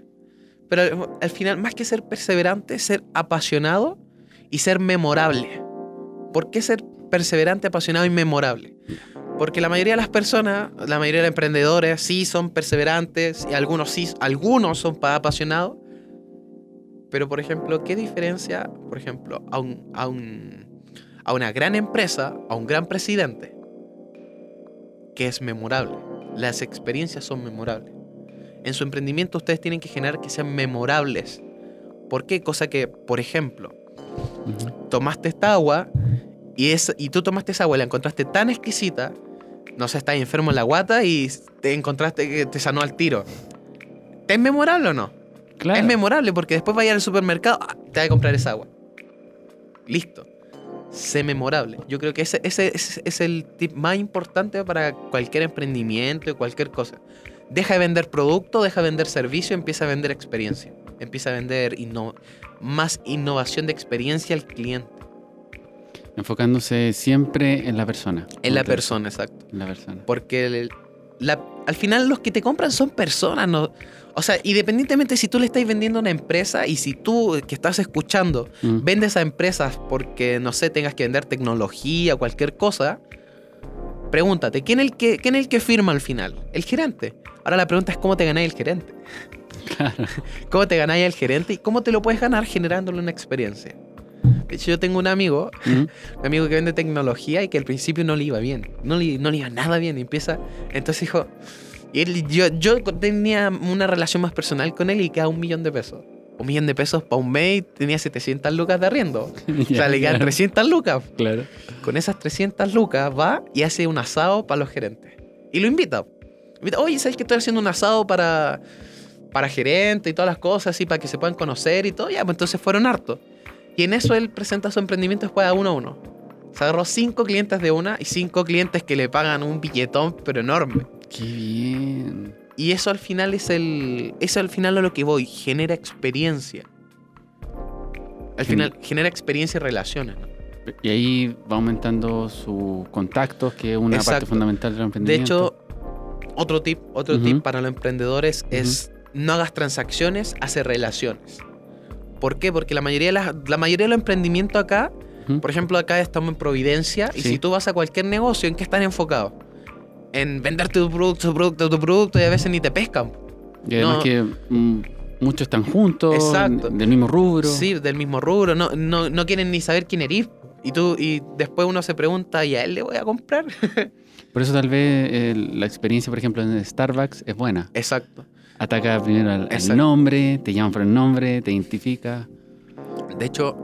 pero al- al final, más que ser perseverante, ser apasionado y ser memorable. ¿Por qué ser perseverante, apasionado y memorable? Porque la mayoría de las personas, la mayoría de los emprendedores sí son perseverantes y algunos sí, algunos son pa- apasionados. Pero, por ejemplo, ¿qué diferencia, por ejemplo, a, un, a, un- a una gran empresa, a un gran presidente? que es memorable. Las experiencias son memorables. En su emprendimiento ustedes tienen que generar que sean memorables. ¿Por qué? Cosa que, por ejemplo, Tomaste esta agua y, es, y tú tomaste esa agua y la encontraste tan exquisita, no sé, estás enfermo en la guata y te encontraste que te sanó al tiro. ¿Es memorable o no? Claro. Es memorable porque después vaya al supermercado, ah, te vas a comprar esa agua. Listo. Sé memorable. Yo creo que ese, ese, ese es el tip más importante para cualquier emprendimiento y cualquier cosa. Deja de vender producto, deja de vender servicio, empieza a vender experiencia. Empieza a vender inno- más innovación de experiencia al cliente. Enfocándose siempre en la persona. En la persona, exacto. En la persona. Porque el- la- al final los que te compran son personas, ¿no? O sea, independientemente si tú le estás vendiendo a una empresa y si tú que estás escuchando Mm. vendes a empresas porque, no sé, tengas que vender tecnología o cualquier cosa, pregúntate, ¿quién es el que, quién es el que firma al final? El gerente. Ahora la pregunta es cómo te ganáis el gerente. Claro. ¿Cómo te ganáis el gerente y cómo te lo puedes ganar generándole una experiencia? De hecho, yo tengo un amigo, Mm. un amigo que vende tecnología y que al principio no le iba bien. No le, no le iba nada bien. Y empieza. Entonces dijo. Y él, yo, yo tenía una relación más personal con él y quedaba un millón de pesos. Un millón de pesos para un mes tenía 700 lucas de arriendo. O sea, le quedan claro. 300 lucas. Claro. Con esas 300 lucas va y hace un asado para los gerentes. Y lo invita. Invita, Oye, ¿sabes que estoy haciendo un asado para, para gerente y todas las cosas así para que se puedan conocer y todo? Ya, pues entonces fueron hartos. Y en eso él presenta su emprendimiento después a uno a uno. Se agarró cinco clientes de una y cinco clientes que le pagan un billetón, pero enorme. Qué bien. Y eso al final es el. Eso al final a lo que voy. Genera experiencia. Al final genera experiencia y relaciones. ¿no? Y ahí va aumentando sus contactos, que es una parte fundamental del De emprendimiento. hecho, otro tip, otro tip para los emprendedores es no hagas transacciones, hace relaciones. ¿Por qué? Porque la mayoría de, las- la mayoría de los emprendimientos acá, por ejemplo, acá estamos en Providencia, y si tú vas a cualquier negocio, ¿en qué están enfocados? En venderte tu producto, tu producto, tu producto, y a veces ni te pescan. y además no. que mm, muchos están juntos, Exacto. del mismo rubro. Sí, del mismo rubro, no, no, no quieren ni saber quién eres. Y, tú, y después uno se pregunta, ¿y a él le voy a comprar? Por eso tal vez eh, la experiencia, por ejemplo, en Starbucks es buena. Exacto. Ataca primero al, nombre, te llaman por el nombre, te identifica. De hecho,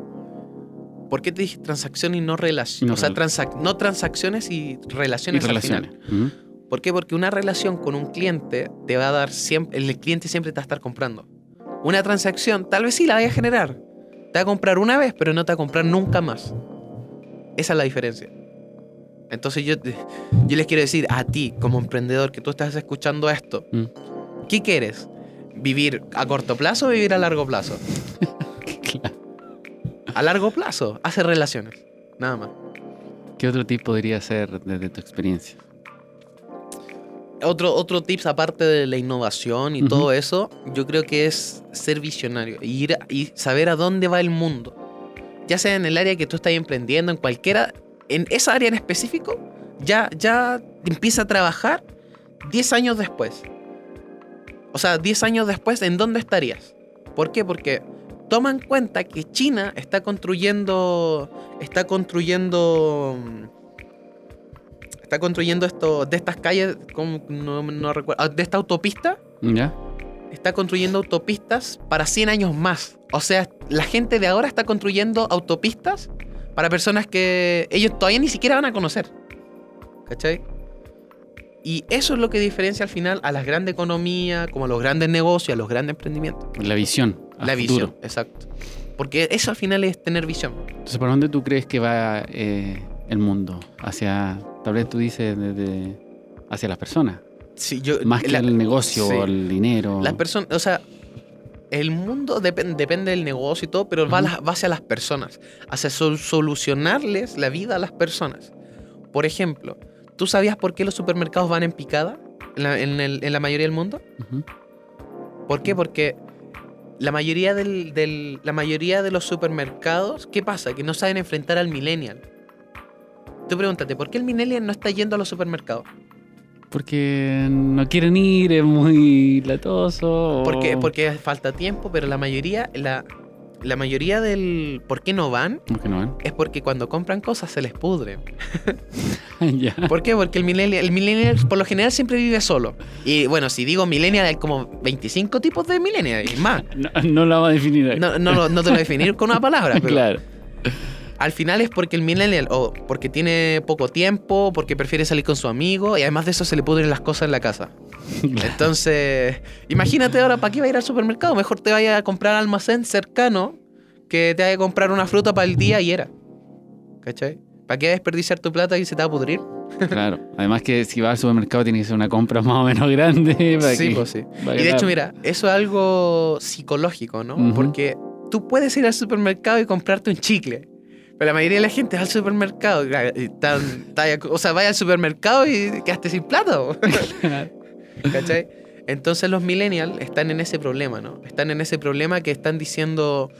¿por qué te dije transacción y no relación? No o sea, transac- no transacciones y Y relaciones. al relaciones. ¿Por qué? Porque una relación con un cliente te va a dar siempre, el cliente siempre te va a estar comprando. Una transacción, tal vez sí la vaya a generar. Te va a comprar una vez, pero no te va a comprar nunca más. Esa es la diferencia. Entonces yo, yo les quiero decir a ti, como emprendedor, que tú estás escuchando esto, Mm. ¿Qué quieres? ¿Vivir a corto plazo o vivir a largo plazo? Claro. A largo plazo, hace relaciones. Nada más. ¿Qué otro tip podría ser desde tu experiencia? Otro, otro tips aparte de la innovación y todo eso, yo creo que es ser visionario y, ir a- y saber a dónde va el mundo. Ya sea en el área que tú estás emprendiendo, en cualquiera, en esa área en específico, ya, ya empieza a trabajar 10 años después. O sea, 10 años después, ¿en dónde estarías? ¿Por qué? Porque toma en cuenta que China está construyendo. Está construyendo. mm, Está construyendo esto. De estas calles. ¿cómo? No, no recuerdo. ah, De esta autopista. ¿Ya? Está construyendo autopistas para 100 años más. O sea, la gente de ahora está construyendo autopistas para personas que ellos todavía ni siquiera van a conocer. ¿Cachai? Y eso es lo que diferencia al final a las grandes economías, como a los grandes negocios, a los grandes emprendimientos. La visión. La futuro. visión, exacto. Porque eso al final es tener visión. Entonces, ¿por dónde tú crees que va eh, el mundo? Hacia, tal vez tú dices, desde, hacia las personas. Sí, yo, Más que la- el negocio sí. o el dinero. Las personas, o sea, el mundo depen- depende del negocio y todo, pero va, a Ujú. las- va hacia las personas, hacia sol- solucionarles la vida a las personas. Por ejemplo, ¿tú sabías por qué los supermercados van en picada en la, en el- en la mayoría del mundo? ¿Por qué? Porque la mayoría, del, del- la mayoría de los supermercados, ¿qué pasa? Que no saben enfrentar al millennial. Tú pregúntate, ¿por qué el millennial no está yendo a los supermercados? Porque no quieren ir, es muy latoso. o- Porque, porque falta tiempo, pero la mayoría, la, la mayoría del por qué no van ¿Cómo que no van? es porque cuando compran cosas se les pudren. ya. ¿Por qué? Porque el millennial, el millennial por lo general siempre vive solo. Y bueno, si digo millennial hay como 25 tipos de millennial y más. No, no la va a definir ahí. No, no, no te lo voy a definir con una palabra, pero claro. Al final es porque el millennial o porque tiene poco tiempo, porque prefiere salir con su amigo y además de eso se le pudren las cosas en la casa. Entonces, imagínate ahora, ¿para qué va a ir al supermercado? Mejor te vaya a comprar al almacén cercano que te vaya a comprar una fruta para el día y era. ¿Cachai? ¿Para qué desperdiciar tu plata y se te va a pudrir? Claro. Además que si va al supermercado tiene que ser una compra más o menos grande. para Sí, que pues sí. Y de hecho, mira, eso es algo psicológico, ¿no? Porque tú puedes ir al supermercado y comprarte un chicle. Pero la mayoría de la gente va al supermercado. y o sea, vaya al supermercado y quedaste sin plata. ¿o? ¿Cachai? Entonces los millennials están en ese problema, ¿no? Están en ese problema que están diciendo,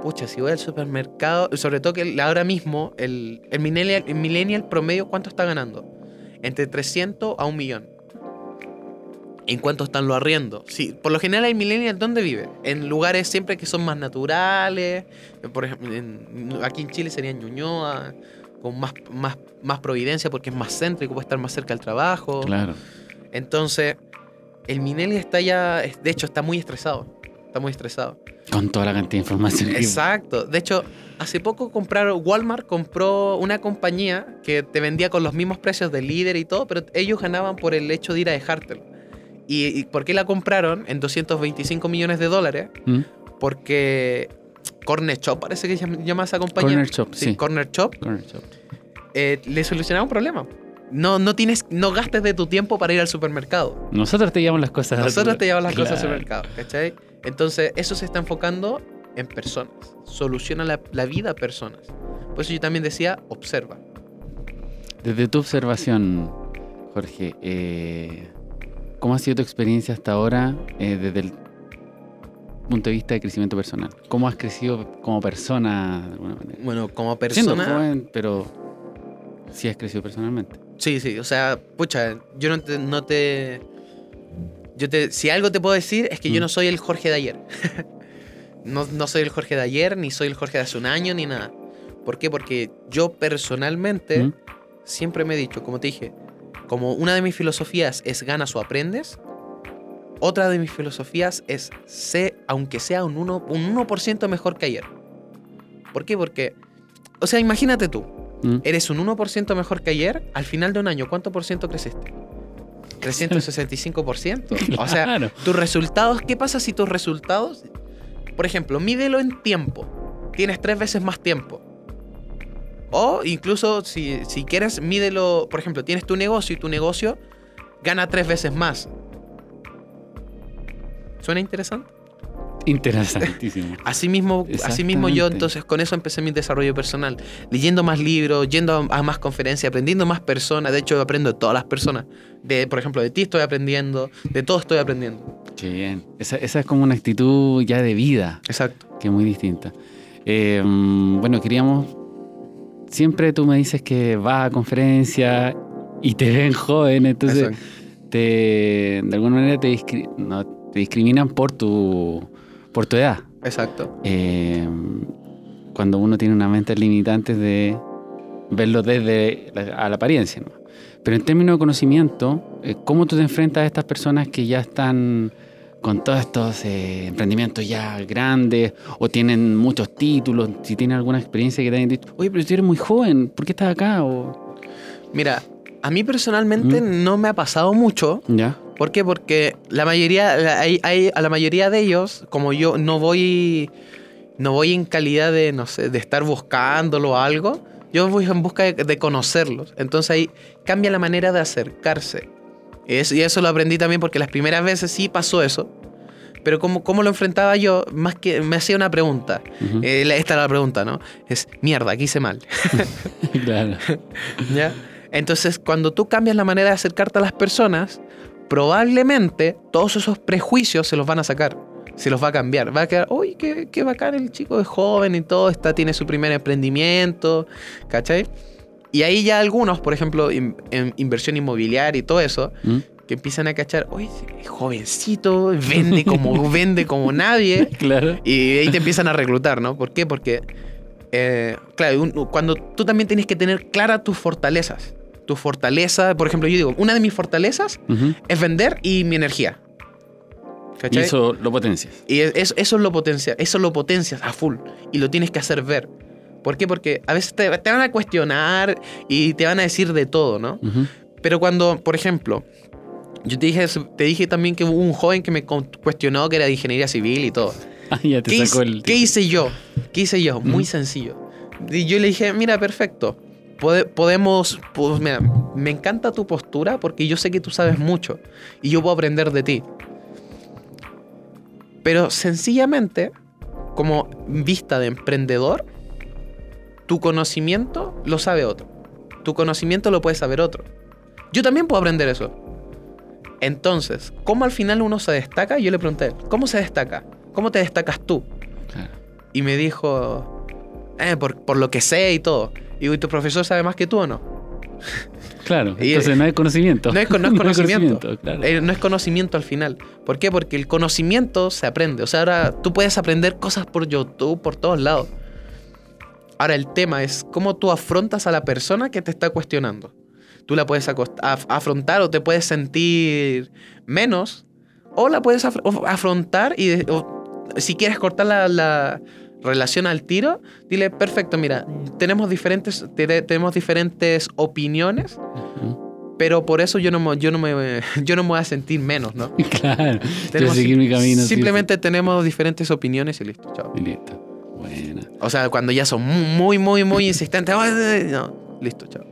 pucha, si voy al supermercado, sobre todo que ahora mismo el, el, millennial, el millennial promedio, ¿cuánto está ganando? Entre 300 a un millón. ¿En cuánto están los arriendos? Sí, por lo general el millennial, ¿dónde vive? En lugares siempre que son más naturales. Por ejemplo, en- aquí en Chile sería en Ñuñoa, con más, más, más providencia porque es más céntrico, puede estar más cerca del trabajo. Claro. Entonces, el millennial está ya, de hecho, está muy estresado. Está muy estresado. Con toda la cantidad de información. Exacto. De hecho, hace poco compraron, Walmart compró una compañía que te vendía con los mismos precios de líder y todo, pero ellos ganaban por el hecho de ir a dejártelo. ¿Y, y por qué la compraron en 225 millones de dólares? ¿Mm? Porque Corner Shop parece que llama- esa compañía. Corner Shop, sí. Corner Shop Corner shop. eh, le solucionaba un problema. No, no tienes, no gastes de tu tiempo para ir al supermercado. Nosotros te llevamos las cosas. Nosotros te llevamos las Claro. cosas al supermercado, ¿cachai? Entonces, eso se está enfocando en personas. Soluciona la, la vida a personas. Por eso yo también decía, observa. Desde tu observación, Jorge, eh, ¿cómo ha sido tu experiencia hasta ahora eh, desde el punto de vista de crecimiento personal? ¿Cómo has crecido como persona de alguna manera? Bueno, como Siendo persona... joven, pero sí has crecido personalmente. Sí, sí, o sea, pucha, yo no te... No te yo te, si algo te puedo decir es que yo Mm. no soy el Jorge de ayer. no, no soy el Jorge de ayer, ni soy el Jorge de hace un año, ni nada. ¿Por qué? Porque yo personalmente ¿Mm? siempre me he dicho, como te dije, como una de mis filosofías es ganas o aprendes, otra de mis filosofías es sé, aunque sea un 1%, un 1 mejor que ayer. ¿Por qué? Porque, o sea, imagínate tú, ¿Mm? eres un 1% mejor que ayer, al final de un año, ¿cuánto por ciento creciste? 365%. O sea, tus resultados, ¿qué pasa si tus resultados, por ejemplo, mídelo en tiempo? Tienes tres veces más tiempo. O incluso si, si quieres, mídelo, por ejemplo, tienes tu negocio y tu negocio gana tres veces más. ¿Suena interesante? Interesantísimo. Asimismo, asimismo yo Exactamente. entonces con eso empecé mi desarrollo personal, leyendo más libros, yendo a, más conferencias, aprendiendo más personas, de hecho yo aprendo de todas las personas, de por ejemplo de ti estoy aprendiendo, de todo estoy aprendiendo. Qué bien. Esa, esa es como una actitud ya de vida, Exacto. que es muy distinta. Eh, mm, bueno, queríamos. Siempre tú me dices que vas a conferencias y te ven joven, entonces te, de alguna manera te, discri- no, te discriminan por tu, por tu edad. Exacto. Eh, cuando uno tiene una mente limitante de verlo desde la, a la apariencia. ¿no? Pero en términos de conocimiento, eh, ¿cómo tú te enfrentas a estas personas que ya están con todos estos eh, emprendimientos ya grandes o tienen muchos títulos? Si tienen alguna experiencia que te hayan dicho, oye, pero tú eres muy joven, ¿por qué estás acá? O, Mira, a mí personalmente no me ha pasado mucho. ¿Ya? ¿Por qué? Porque la mayoría, hay, hay- a la mayoría de ellos, como yo no voy, no voy en calidad de, no sé, de estar buscándolo o algo, yo voy en busca de, de conocerlos. Entonces ahí cambia la manera de acercarse. Es- y eso lo aprendí también porque las primeras veces sí pasó eso. Pero como, como lo enfrentaba yo, más que me hacía una pregunta. Ujú. Eh, la- esta era la pregunta, ¿no? Es, mierda, aquí hice mal. claro. ¿Ya? Entonces, cuando tú cambias la manera de acercarte a las personas, probablemente todos esos prejuicios se los van a sacar. Se los va a cambiar. Va a quedar, uy, qué, qué bacán el chico es joven y todo, está, tiene su primer emprendimiento, ¿cachai? Y ahí ya algunos, por ejemplo, in- en inversión inmobiliaria y todo eso, ¿Mm? que empiezan a cachar, uy, es jovencito, vende como, vende como nadie. Claro. Y ahí te empiezan a reclutar, ¿no? ¿Por qué? Porque, eh, claro, un- cuando tú también tienes que tener claras tus fortalezas. Tu fortaleza, por ejemplo, yo digo, una de mis fortalezas es vender y mi energía. Y ¿Cachai? eso lo potencias. Y es- eso, eso lo potencia, eso lo potencias a full y lo tienes que hacer ver. ¿Por qué? Porque a veces te, te van a cuestionar y te van a decir de todo, ¿no? Ujú. Pero cuando, por ejemplo, yo te dije, te dije también que hubo un joven que me cuestionó que era de ingeniería civil y todo. Ah, ya te ¿Qué, sacó el. qué hice yo? ¿Qué hice yo? Muy sencillo. Y yo le dije, mira, perfecto. Pode- podemos, pues, mira, me encanta tu postura porque yo sé que tú sabes mucho y yo puedo aprender de ti. Pero sencillamente, como vista de emprendedor, tu conocimiento lo sabe otro. Tu conocimiento lo puede saber otro. Yo también puedo aprender eso. Entonces, ¿cómo al final uno se destaca? Yo le pregunté, ¿cómo se destaca? ¿Cómo te destacas tú? Claro. Y me dijo, eh, por, por lo que sé y todo. Y digo, ¿y tu profesor sabe más que tú o no? Claro, Y- entonces no hay conocimiento. No es, con- no es conocimiento. claro. Eh, no es conocimiento al final. ¿Por qué? Porque el conocimiento se aprende. O sea, ahora tú puedes aprender cosas por YouTube, por todos lados. Ahora el tema es cómo tú afrontas a la persona que te está cuestionando. Tú la puedes af- afrontar o te puedes sentir menos. O la puedes af- afrontar y o si quieres cortar la, la relación al tiro, dile, perfecto, mira, tenemos diferentes, te- tenemos diferentes opiniones pero por eso yo no, me- yo no, me, yo no me voy a sentir menos, ¿no? Claro. Yo seguir mi camino. sí, Simplemente tenemos diferentes opiniones y listo, chao. Y listo. Buena. O sea, cuando ya son muy, muy, muy insistentes, "Ay, no, listo, chao.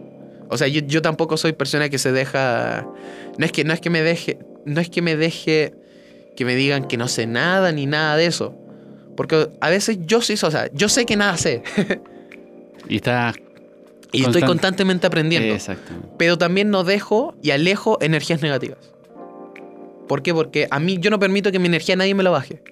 O sea, yo, yo tampoco soy persona que se deja. No es que, no es que me deje. No es que me deje que me digan que no sé nada ni nada de eso. Porque a veces yo sí, o sea, yo sé que nada sé. Y estás. y estoy Constan- constantemente aprendiendo. Exactamente. pero también no dejo y alejo energías negativas. ¿Por qué? Porque a mí yo no permito que mi energía nadie me la baje.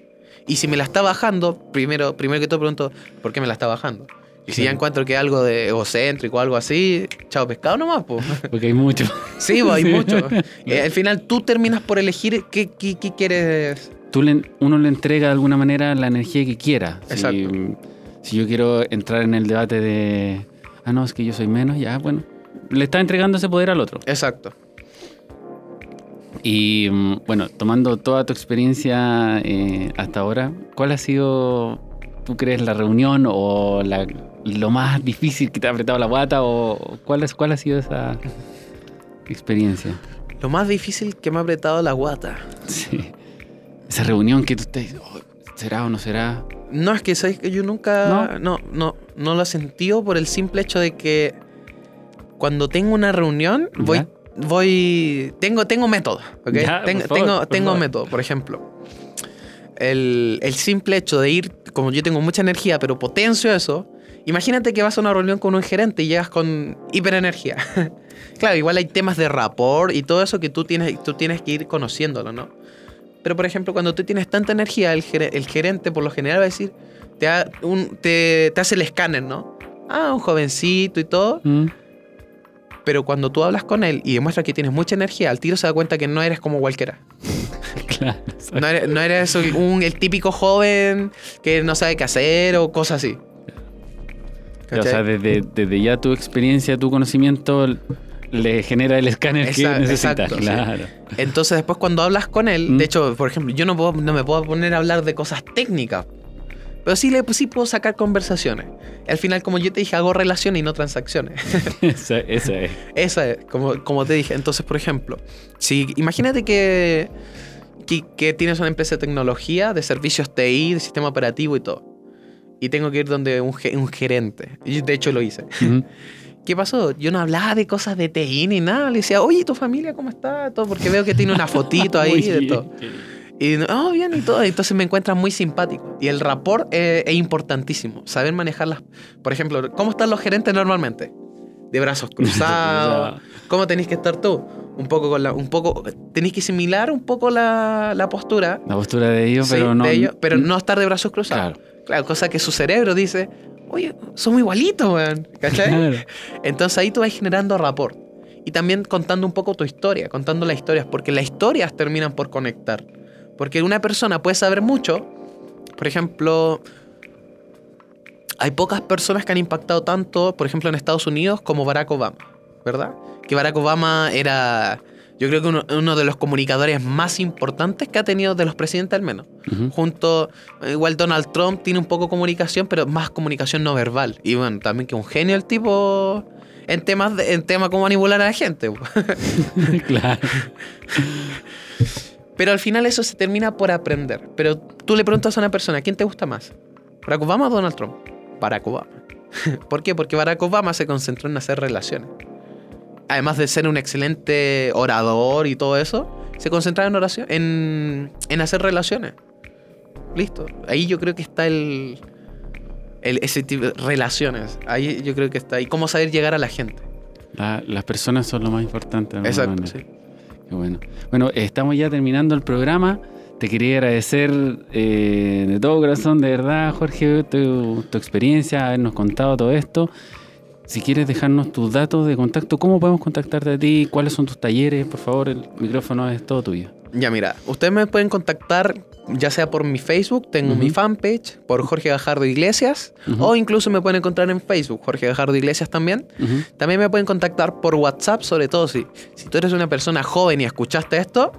Y si me la está bajando, primero, primero que todo pregunto, ¿por qué me la está bajando? Y si ya encuentro que es algo de egocéntrico o algo así, chao pescado nomás, pues. Porque hay mucho. Sí, hay Sí. mucho. Al final tú terminas por elegir qué, qué- qué quieres. Tú le- uno le entrega de alguna manera la energía que quiera. Si, Exacto. Si yo quiero entrar en el debate de, ah, no, es que yo soy menos, ya, bueno, le está entregando ese poder al otro. Exacto. Y mm, bueno, tomando toda tu experiencia eh, hasta ahora, ¿cuál ha sido, tú crees, la reunión o la- lo más difícil que te ha apretado la guata o cuál, es, cuál ha sido esa experiencia? Lo más difícil que me ha apretado la guata. Sí. Esa reunión que tú estás, oh, ¿será o no será? No, es que sabes que yo nunca. No, no, no, lo he sentido por el simple hecho de que cuando tengo una reunión. ¿Ya? voy tengo, tengo método, ¿ok? Ya, favor, tengo, tengo favor. método. Por ejemplo, el, el simple hecho de ir, como yo tengo mucha energía, pero potencio eso. Imagínate que vas a una reunión con un gerente y llegas con hiperenergía. claro, igual hay temas de rapport y todo eso que tú tienes, tú tienes que ir conociéndolo, ¿no? Pero, por ejemplo, cuando tú tienes tanta energía, el, ger- el gerente por lo general va a decir, te, ha- un- te, te hace el escáner, ¿no? Ah, un jovencito y todo. ¿Mm? Pero cuando tú hablas con él y demuestras que tienes mucha energía, al tiro se da cuenta que no eres como cualquiera. Claro. No eres, no eres un- el típico joven que no sabe qué hacer o cosas así. O sea, desde, desde ya tu experiencia, tu conocimiento le genera el escáner que Exacto, necesitas. exacto, sí. claro. Entonces después cuando hablas con él, Mm. de hecho, por ejemplo, yo no, puedo- no me puedo poner a hablar de cosas técnicas. Pero sí, le, sí puedo sacar conversaciones. Al final, como yo te dije, hago relaciones y no transacciones. esa, esa es. Esa es, como, como te dije. Entonces, por ejemplo, si imagínate que, que, que tienes una empresa de tecnología, de servicios TI, de sistema operativo y todo. Y tengo que ir donde un, un gerente. Y de hecho lo hice. Ujú. ¿Qué pasó? Yo no hablaba de cosas de TI ni nada. Le decía, oye, ¿tu familia cómo está? Todo, porque veo que tiene una fotito ahí de todo. Y, oh, bien, y todo. Entonces me encuentran muy simpático. Y el rapport eh, es importantísimo. Saber manejarlas. Por ejemplo, ¿cómo están los gerentes normalmente? De brazos cruzados. ¿Cómo tenéis que estar tú? Un poco con la. Un poco. Tenéis que similar un poco la, la postura. La postura de ellos, sí, pero no. de ellos, pero no estar de brazos cruzados. Claro. Claro, cosa que su cerebro dice, oye, somos igualitos, weón. ¿Cachai? Claro. Entonces ahí tú vas generando rapport. Y también contando un poco tu historia, contando las historias, porque las historias terminan por conectar. Porque una persona puede saber mucho, por ejemplo, hay pocas personas que han impactado tanto, por ejemplo, en Estados Unidos como Barack Obama, ¿verdad? Que Barack Obama era, yo creo que uno, uno de los comunicadores más importantes que ha tenido de los presidentes al menos. Ujú. Junto, igual Donald Trump tiene un poco comunicación, pero más comunicación no verbal. Y bueno, también que un genio el tipo en temas de, en temas como manipular a la gente. claro. Pero al final eso se termina por aprender. Pero tú le preguntas a una persona, ¿quién te gusta más? ¿Barack Obama o Donald Trump? Barack Obama. ¿Por qué? Porque Barack Obama se concentró en hacer relaciones. Además de ser un excelente orador y todo eso, se concentraba en oración, en, en hacer relaciones. Listo. Ahí yo creo que está el, el- ese tipo de relaciones. Ahí yo creo que está. Y cómo saber llegar a la gente. La- las personas son lo más importante. Exacto. sí. Qué bueno. Bueno, estamos ya terminando el programa. Te quería agradecer eh, de todo corazón, de verdad, Jorge, tu, tu experiencia, habernos contado todo esto. Si quieres dejarnos tus datos de contacto, ¿cómo podemos contactarte a ti? ¿Cuáles son tus talleres? Por favor, el micrófono es todo tuyo. Ya, mira, ustedes me pueden contactar ya sea por mi Facebook, tengo mi fanpage, por Jorge Gajardo Iglesias, o incluso me pueden encontrar en Facebook, Jorge Gajardo Iglesias también. También me pueden contactar por WhatsApp, sobre todo si, si tú eres una persona joven y escuchaste esto,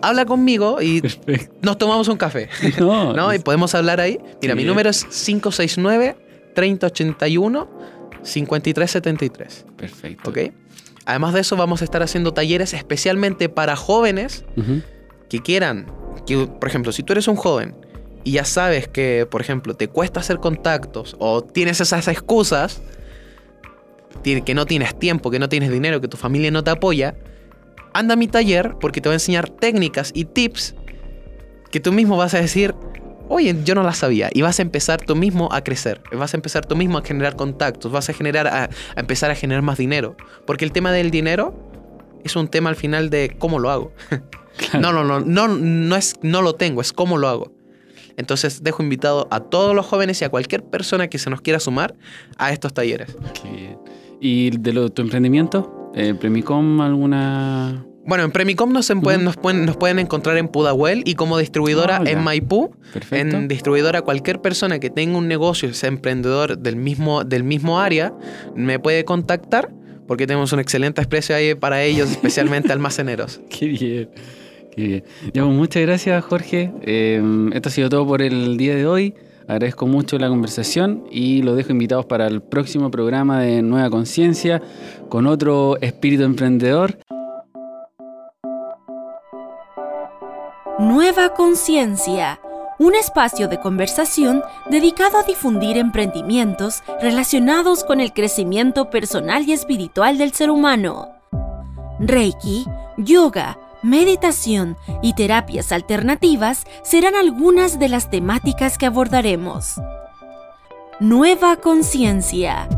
habla conmigo y Perfecto. nos tomamos un café. No, ¿No? Y podemos hablar ahí. Mira, Sí. mi número es 569-3081-5373. Perfecto. ¿Ok? Además de eso, vamos a estar haciendo talleres especialmente para jóvenes que quieran, que, por ejemplo, si tú eres un joven y ya sabes que, por ejemplo, te cuesta hacer contactos o tienes esas excusas, que no tienes tiempo, que no tienes dinero, que tu familia no te apoya, anda a mi taller porque te voy a enseñar técnicas y tips que tú mismo vas a decir, oye, yo no las sabía. Y vas a empezar tú mismo a crecer, vas a empezar tú mismo a generar contactos, vas a, generar, a, a empezar a generar más dinero. Porque el tema del dinero es un tema al final de cómo lo hago. No, no, no, no, no es no lo tengo, es cómo lo hago. Entonces dejo invitado a todos los jóvenes y a cualquier persona que se nos quiera sumar a estos talleres. Qué bien. ¿Y de lo, tu emprendimiento? Eh, ¿Premicom alguna Bueno, en Premicom nos, pueden, nos, pueden, nos pueden encontrar en Pudahuel y como distribuidora Ah, en Maipú. Perfecto. En distribuidora, cualquier persona que tenga un negocio, sea emprendedor del mismo, del mismo área, me puede contactar porque tenemos un excelente precio ahí para ellos, especialmente almaceneros. Qué bien. Qué bien. Ya, pues, muchas gracias, Jorge. Eh, esto ha sido todo por el día de hoy. Agradezco mucho la conversación y los dejo invitados para el próximo programa de Nueva Conciencia con otro espíritu emprendedor. Nueva Conciencia, un espacio de conversación dedicado a difundir emprendimientos relacionados con el crecimiento personal y espiritual del ser humano. Reiki, yoga, meditación y terapias alternativas serán algunas de las temáticas que abordaremos. Nueva Conciencia